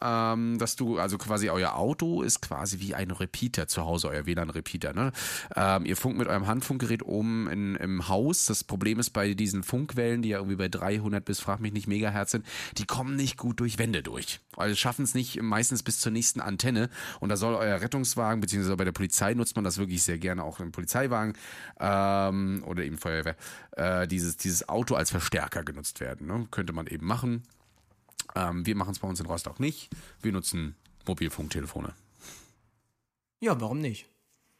Ähm, dass du, also quasi euer Auto ist quasi wie ein Repeater zu Hause, euer WLAN-Repeater. Ne? Ähm, ihr funkt mit eurem Handfunkgerät oben in, im Haus. Das Problem ist bei diesen Funkwellen, die ja irgendwie bei 300 bis, frag mich nicht, Megahertz sind, die kommen nicht gut durch Wände durch. Also schaffen es nicht meistens bis zur nächsten Antenne. Und da soll euer Rettungswagen, beziehungsweise bei der Polizei nutzt man das wirklich sehr gerne auch im Polizeiwagen ähm, oder eben Feuerwehr, äh, dieses, dieses Auto als Verstärker genutzt werden. Ne? Könnte man eben machen. Ähm, wir machen es bei uns in Rostock nicht. Wir nutzen Mobilfunktelefone. Ja, warum nicht?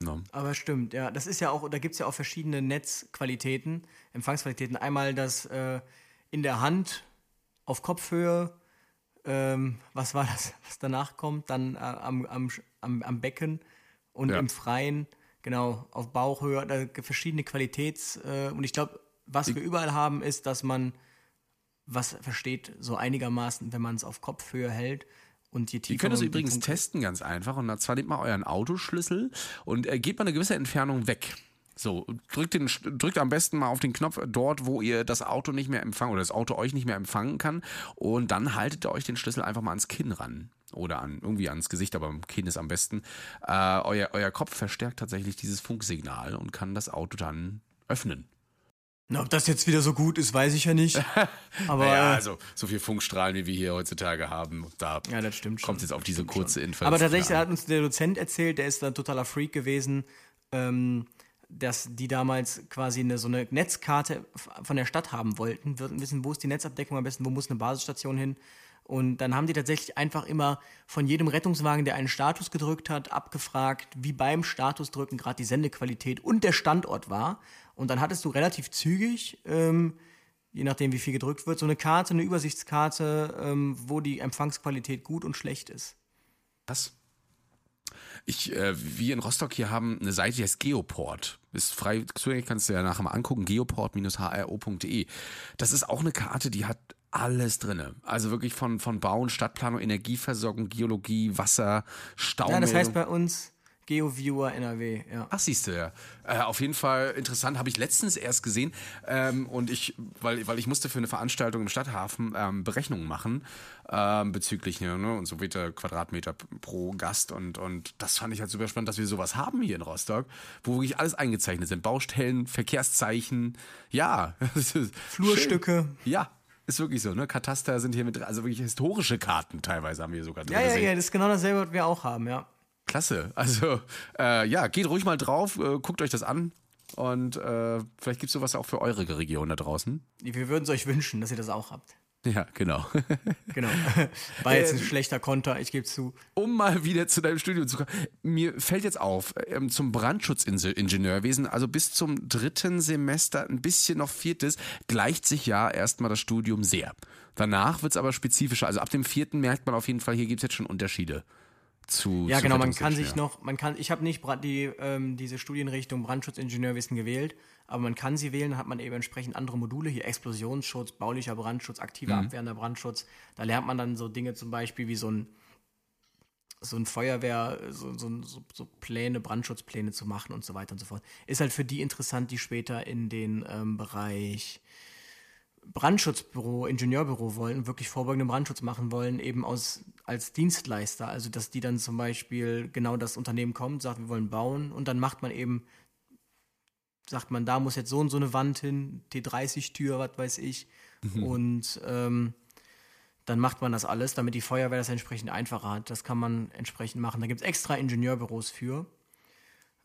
No. Aber stimmt, ja. Das ist ja auch, da gibt es ja auch verschiedene Netzqualitäten, Empfangsqualitäten. Einmal das äh, in der Hand auf Kopfhöhe, ähm, was war das, was danach kommt, dann äh, am, am, am, Becken und ja. im Freien, genau, auf Bauchhöhe, da gibt verschiedene Qualitäts- äh, und ich glaube, was ich wir überall haben, ist, dass man was versteht so einigermaßen, wenn man es auf Kopfhöhe hält. Und je tiefer Ihr könnt es übrigens Punkt testen, ganz einfach. Und zwar nehmt mal euren Autoschlüssel und äh, geht mal eine gewisse Entfernung weg. So, drückt, den, drückt am besten mal auf den Knopf dort, wo ihr das Auto nicht mehr empfangen oder das Auto euch nicht mehr empfangen kann. Und dann haltet ihr euch den Schlüssel einfach mal ans Kinn ran. Oder an, irgendwie ans Gesicht, aber am Kinn ist am besten. Äh, euer, euer Kopf verstärkt tatsächlich dieses Funksignal und kann das Auto dann öffnen. Na, ob das jetzt wieder so gut ist, weiß ich ja nicht. Aber ja, also so viel Funkstrahlen, wie wir hier heutzutage haben, da ja, das stimmt kommt jetzt auf diese kurze Info. Aber tatsächlich hat uns der Dozent erzählt, der ist ein totaler Freak gewesen, ähm, dass die damals quasi eine, so eine Netzkarte von der Stadt haben wollten, wollten wissen, wo ist die Netzabdeckung am besten, wo muss eine Basisstation hin. Und dann haben die tatsächlich einfach immer von jedem Rettungswagen, der einen Status gedrückt hat, abgefragt, wie beim Statusdrücken gerade die Sendequalität und der Standort war. Und dann hattest du relativ zügig, ähm, je nachdem wie viel gedrückt wird, so eine Karte, eine Übersichtskarte, ähm, wo die Empfangsqualität gut und schlecht ist. Was? Ich, äh, wir in Rostock hier haben eine Seite, die heißt Geoport. Ist frei zugänglich, kannst du ja nachher mal angucken, geoport-hro.de. Das ist auch eine Karte, die hat alles drinne. Also wirklich von, von Bauen, Stadtplanung, Energieversorgung, Geologie, Wasser, Stau. Ja, das heißt bei uns GeoViewer NRW, ja. Ach, siehst du, ja. Äh, auf jeden Fall interessant, habe ich letztens erst gesehen. Ähm, und ich, weil, weil ich musste für eine Veranstaltung im Stadthafen ähm, Berechnungen machen ähm, bezüglich ne, ne und so weiter Quadratmeter pro Gast. Und, und das fand ich halt super spannend, dass wir sowas haben hier in Rostock, wo wirklich alles eingezeichnet sind. Baustellen, Verkehrszeichen, ja. Flurstücke. Schön. Ja, ist wirklich so, ne? Kataster sind hier mit, also wirklich historische Karten teilweise haben wir sogar drin. Ja, ja, ja, das ist genau dasselbe, was wir auch haben, ja. Klasse. Also äh, ja, geht ruhig mal drauf, äh, guckt euch das an. Und äh, vielleicht gibt es sowas auch für eure Region da draußen. Wir würden es euch wünschen, dass ihr das auch habt. Ja, genau. genau. War jetzt ein ähm, schlechter Konter, ich gebe zu. Um mal wieder zu deinem Studium zu kommen. Mir fällt jetzt auf, ähm, zum Brandschutzingenieurwesen, also bis zum dritten Semester, ein bisschen noch viertes, gleicht sich ja erstmal das Studium sehr. Danach wird es aber spezifischer. Also ab dem vierten merkt man auf jeden Fall, hier gibt es jetzt schon Unterschiede zu. Ja, zu genau, man kann sich noch, man kann, ich habe nicht die, ähm, diese Studienrichtung Brandschutzingenieurwissen gewählt, aber man kann sie wählen, hat man eben entsprechend andere Module, hier Explosionsschutz, baulicher Brandschutz, aktiver mhm. abwehrender Brandschutz. Da lernt man dann so Dinge zum Beispiel wie so ein so ein Feuerwehr, so, so, so, so Pläne, Brandschutzpläne zu machen und so weiter und so fort. Ist halt für die interessant, die später in den ähm, Bereich Brandschutzbüro, Ingenieurbüro wollen, wirklich vorbeugenden Brandschutz machen wollen, eben aus, als Dienstleister. Also, dass die dann zum Beispiel genau das Unternehmen kommt, sagt, wir wollen bauen und dann macht man eben, sagt man, da muss jetzt so und so eine Wand hin, T30-Tür, was weiß ich. Mhm. Und ähm, dann macht man das alles, damit die Feuerwehr das entsprechend einfacher hat. Das kann man entsprechend machen. Da gibt es extra Ingenieurbüros für.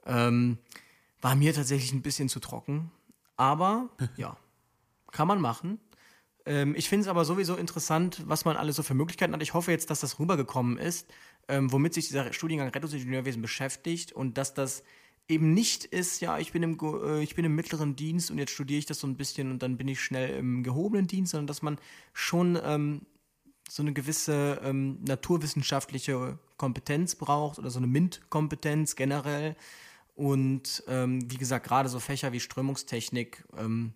Ähm, war mir tatsächlich ein bisschen zu trocken. Aber ja, kann man machen. Ähm, ich finde es aber sowieso interessant, was man alles so für Möglichkeiten hat. Ich hoffe jetzt, dass das rübergekommen ist, ähm, womit sich dieser Studiengang Rettungsingenieurwesen beschäftigt und dass das eben nicht ist, ja, ich bin im, äh, ich bin im mittleren Dienst und jetzt studiere ich das so ein bisschen und dann bin ich schnell im gehobenen Dienst, sondern dass man schon ähm, so eine gewisse ähm, naturwissenschaftliche Kompetenz braucht oder so eine MINT-Kompetenz generell. Und ähm, wie gesagt, gerade so Fächer wie Strömungstechnik ähm,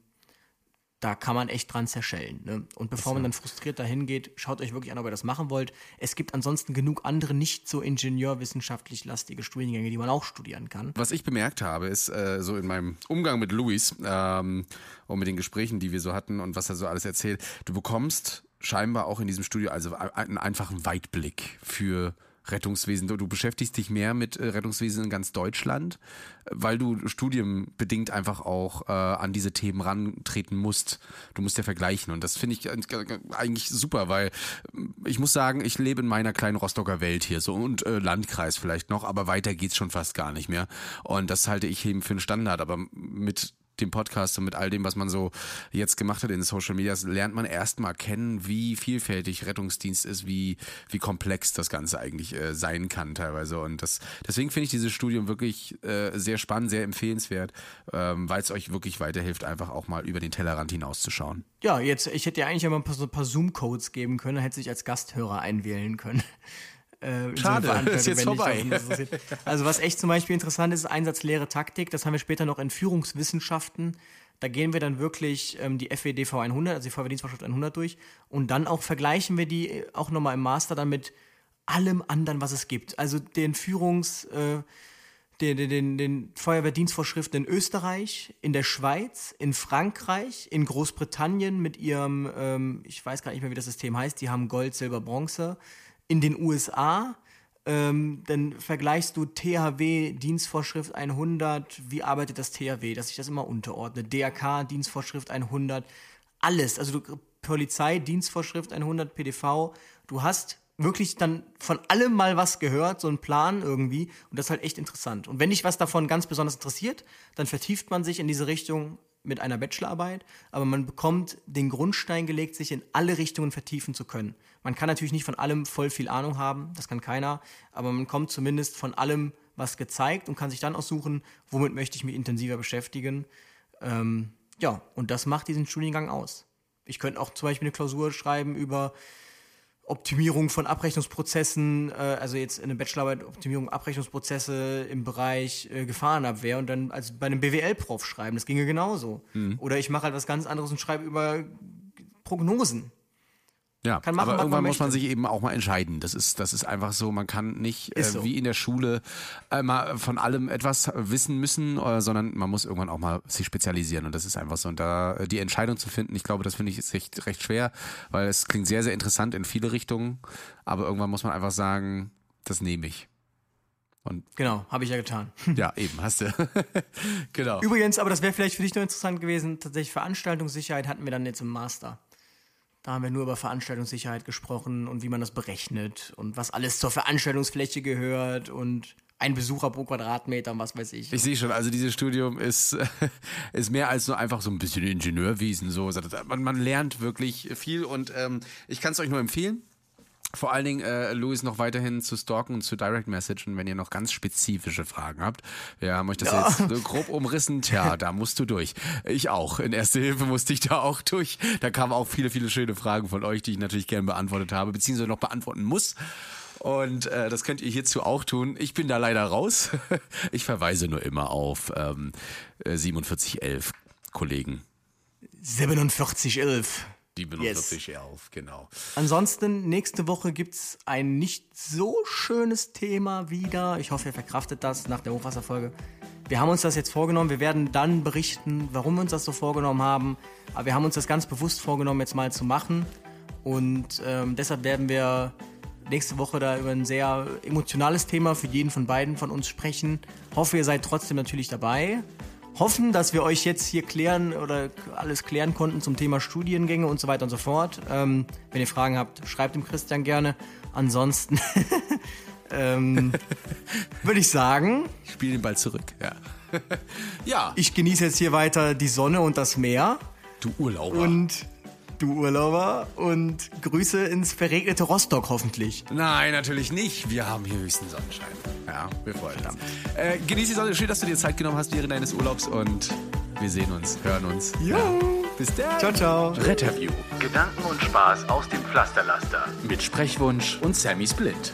da kann man echt dran zerschellen. Ne? Und bevor man dann frustriert dahin geht, schaut euch wirklich an, ob ihr das machen wollt. Es gibt ansonsten genug andere nicht so ingenieurwissenschaftlich lastige Studiengänge, die man auch studieren kann. Was ich bemerkt habe, ist äh, so in meinem Umgang mit Luis ähm, und mit den Gesprächen, die wir so hatten und was er so alles erzählt, du bekommst scheinbar auch in diesem Studio also einen einfachen Weitblick für Rettungswesen. Du, beschäftigst dich mehr mit äh, Rettungswesen in ganz Deutschland, weil du studienbedingt einfach auch äh, an diese Themen rantreten musst. Du musst ja vergleichen und das finde ich eigentlich super, weil äh, ich muss sagen, ich lebe in meiner kleinen Rostocker Welt hier so und äh, Landkreis vielleicht noch, aber weiter geht's schon fast gar nicht mehr und das halte ich eben für einen Standard, aber mit dem Podcast und mit all dem, was man so jetzt gemacht hat in Social Media, lernt man erstmal kennen, wie vielfältig Rettungsdienst ist, wie, wie komplex das Ganze eigentlich äh, sein kann teilweise. Und das, deswegen finde ich dieses Studium wirklich äh, sehr spannend, sehr empfehlenswert, ähm, weil es euch wirklich weiterhilft, einfach auch mal über den Tellerrand hinauszuschauen. Ja, jetzt, ich hätte ja eigentlich immer ein paar, so ein paar Zoom-Codes geben können, hätte sich als Gasthörer einwählen können. Äh, Schade, so ist jetzt vorbei. Also was echt zum Beispiel interessant ist, ist Einsatzlehre Taktik. Das haben wir später noch in Führungswissenschaften. Da gehen wir dann wirklich ähm, die FWDV 100, also die Feuerwehrdienstvorschrift 100 durch. Und dann auch vergleichen wir die äh, auch nochmal im Master dann mit allem anderen, was es gibt. Also den Führungs... Äh, den, den, den Feuerwehrdienstvorschriften in Österreich, in der Schweiz, in Frankreich, in Großbritannien mit ihrem, ähm, ich weiß gar nicht mehr, wie das System heißt, die haben Gold, Silber, Bronze, in den USA, ähm, dann vergleichst du THW Dienstvorschrift 100, wie arbeitet das THW, dass sich das immer unterordnet, DRK Dienstvorschrift 100, alles, also du, Polizei Dienstvorschrift 100, PDV, du hast wirklich dann von allem mal was gehört, so ein Plan irgendwie und das ist halt echt interessant. Und wenn dich was davon ganz besonders interessiert, dann vertieft man sich in diese Richtung mit einer Bachelorarbeit, aber man bekommt den Grundstein gelegt, sich in alle Richtungen vertiefen zu können. Man kann natürlich nicht von allem voll viel Ahnung haben, das kann keiner, aber man kommt zumindest von allem was gezeigt und kann sich dann aussuchen, womit möchte ich mich intensiver beschäftigen. Ähm, ja, und das macht diesen Studiengang aus. Ich könnte auch zum Beispiel eine Klausur schreiben über Optimierung von Abrechnungsprozessen, äh, also jetzt in der Bachelorarbeit Optimierung Abrechnungsprozesse im Bereich äh, Gefahrenabwehr und dann als bei einem BWL-Prof schreiben. Das ginge genauso. Mhm. Oder ich mache halt was ganz anderes und schreibe über Prognosen. Ja, machen, aber irgendwann muss man sich eben auch mal entscheiden. Das ist, das ist einfach so. Man kann nicht äh, so. wie in der Schule äh, mal von allem etwas wissen müssen, äh, sondern man muss irgendwann auch mal sich spezialisieren. Und das ist einfach so. Und da äh, die Entscheidung zu finden, ich glaube, das finde ich ist recht, recht schwer, weil es klingt sehr, sehr interessant in viele Richtungen. Aber irgendwann muss man einfach sagen, das nehme ich. Und genau, habe ich ja getan. Ja, eben, hast du. genau. Übrigens, aber das wäre vielleicht für dich noch interessant gewesen, tatsächlich Veranstaltungssicherheit hatten wir dann jetzt im Master. Da haben wir nur über Veranstaltungssicherheit gesprochen und wie man das berechnet und was alles zur Veranstaltungsfläche gehört und ein Besucher pro Quadratmeter und was weiß ich. Ich sehe schon, also dieses Studium ist, ist mehr als nur einfach so ein bisschen Ingenieurwesen. So. Man, man lernt wirklich viel und ähm, ich kann es euch nur empfehlen. Vor allen Dingen, äh, Louis, noch weiterhin zu stalken und zu Direct Messagen, wenn ihr noch ganz spezifische Fragen habt. Wir haben euch das ja. jetzt so grob umrissen. Tja, da musst du durch. Ich auch. In Erste Hilfe musste ich da auch durch. Da kamen auch viele, viele schöne Fragen von euch, die ich natürlich gerne beantwortet habe, beziehungsweise noch beantworten muss. Und äh, das könnt ihr hierzu auch tun. Ich bin da leider raus. Ich verweise nur immer auf ähm, 4711 äh, Kollegen. 4711. Die benutzt yes. ich auf, genau. Ansonsten, nächste Woche gibt es ein nicht so schönes Thema wieder. Ich hoffe, ihr verkraftet das nach der Hochwasserfolge. Wir haben uns das jetzt vorgenommen. Wir werden dann berichten, warum wir uns das so vorgenommen haben. Aber wir haben uns das ganz bewusst vorgenommen, jetzt mal zu machen. Und ähm, deshalb werden wir nächste Woche da über ein sehr emotionales Thema für jeden von beiden von uns sprechen. Hoffe, ihr seid trotzdem natürlich dabei hoffen, dass wir euch jetzt hier klären oder alles klären konnten zum Thema Studiengänge und so weiter und so fort. Ähm, wenn ihr Fragen habt, schreibt dem Christian gerne. Ansonsten ähm, würde ich sagen. Ich spiele den Ball zurück, ja. ja. Ich genieße jetzt hier weiter die Sonne und das Meer. Du Urlauber. Und du Urlauber und Grüße ins verregnete Rostock hoffentlich. Nein, natürlich nicht. Wir haben hier höchsten Sonnenschein. Ja, wir freuen uns. Äh, genieß die Sonne. Schön, dass du dir Zeit genommen hast während deines Urlaubs und wir sehen uns, hören uns. Jo. Ja. Bis dann. Ciao, ciao. Retterview. Gedanken und Spaß aus dem Pflasterlaster. Mit Sprechwunsch und Sammy Split.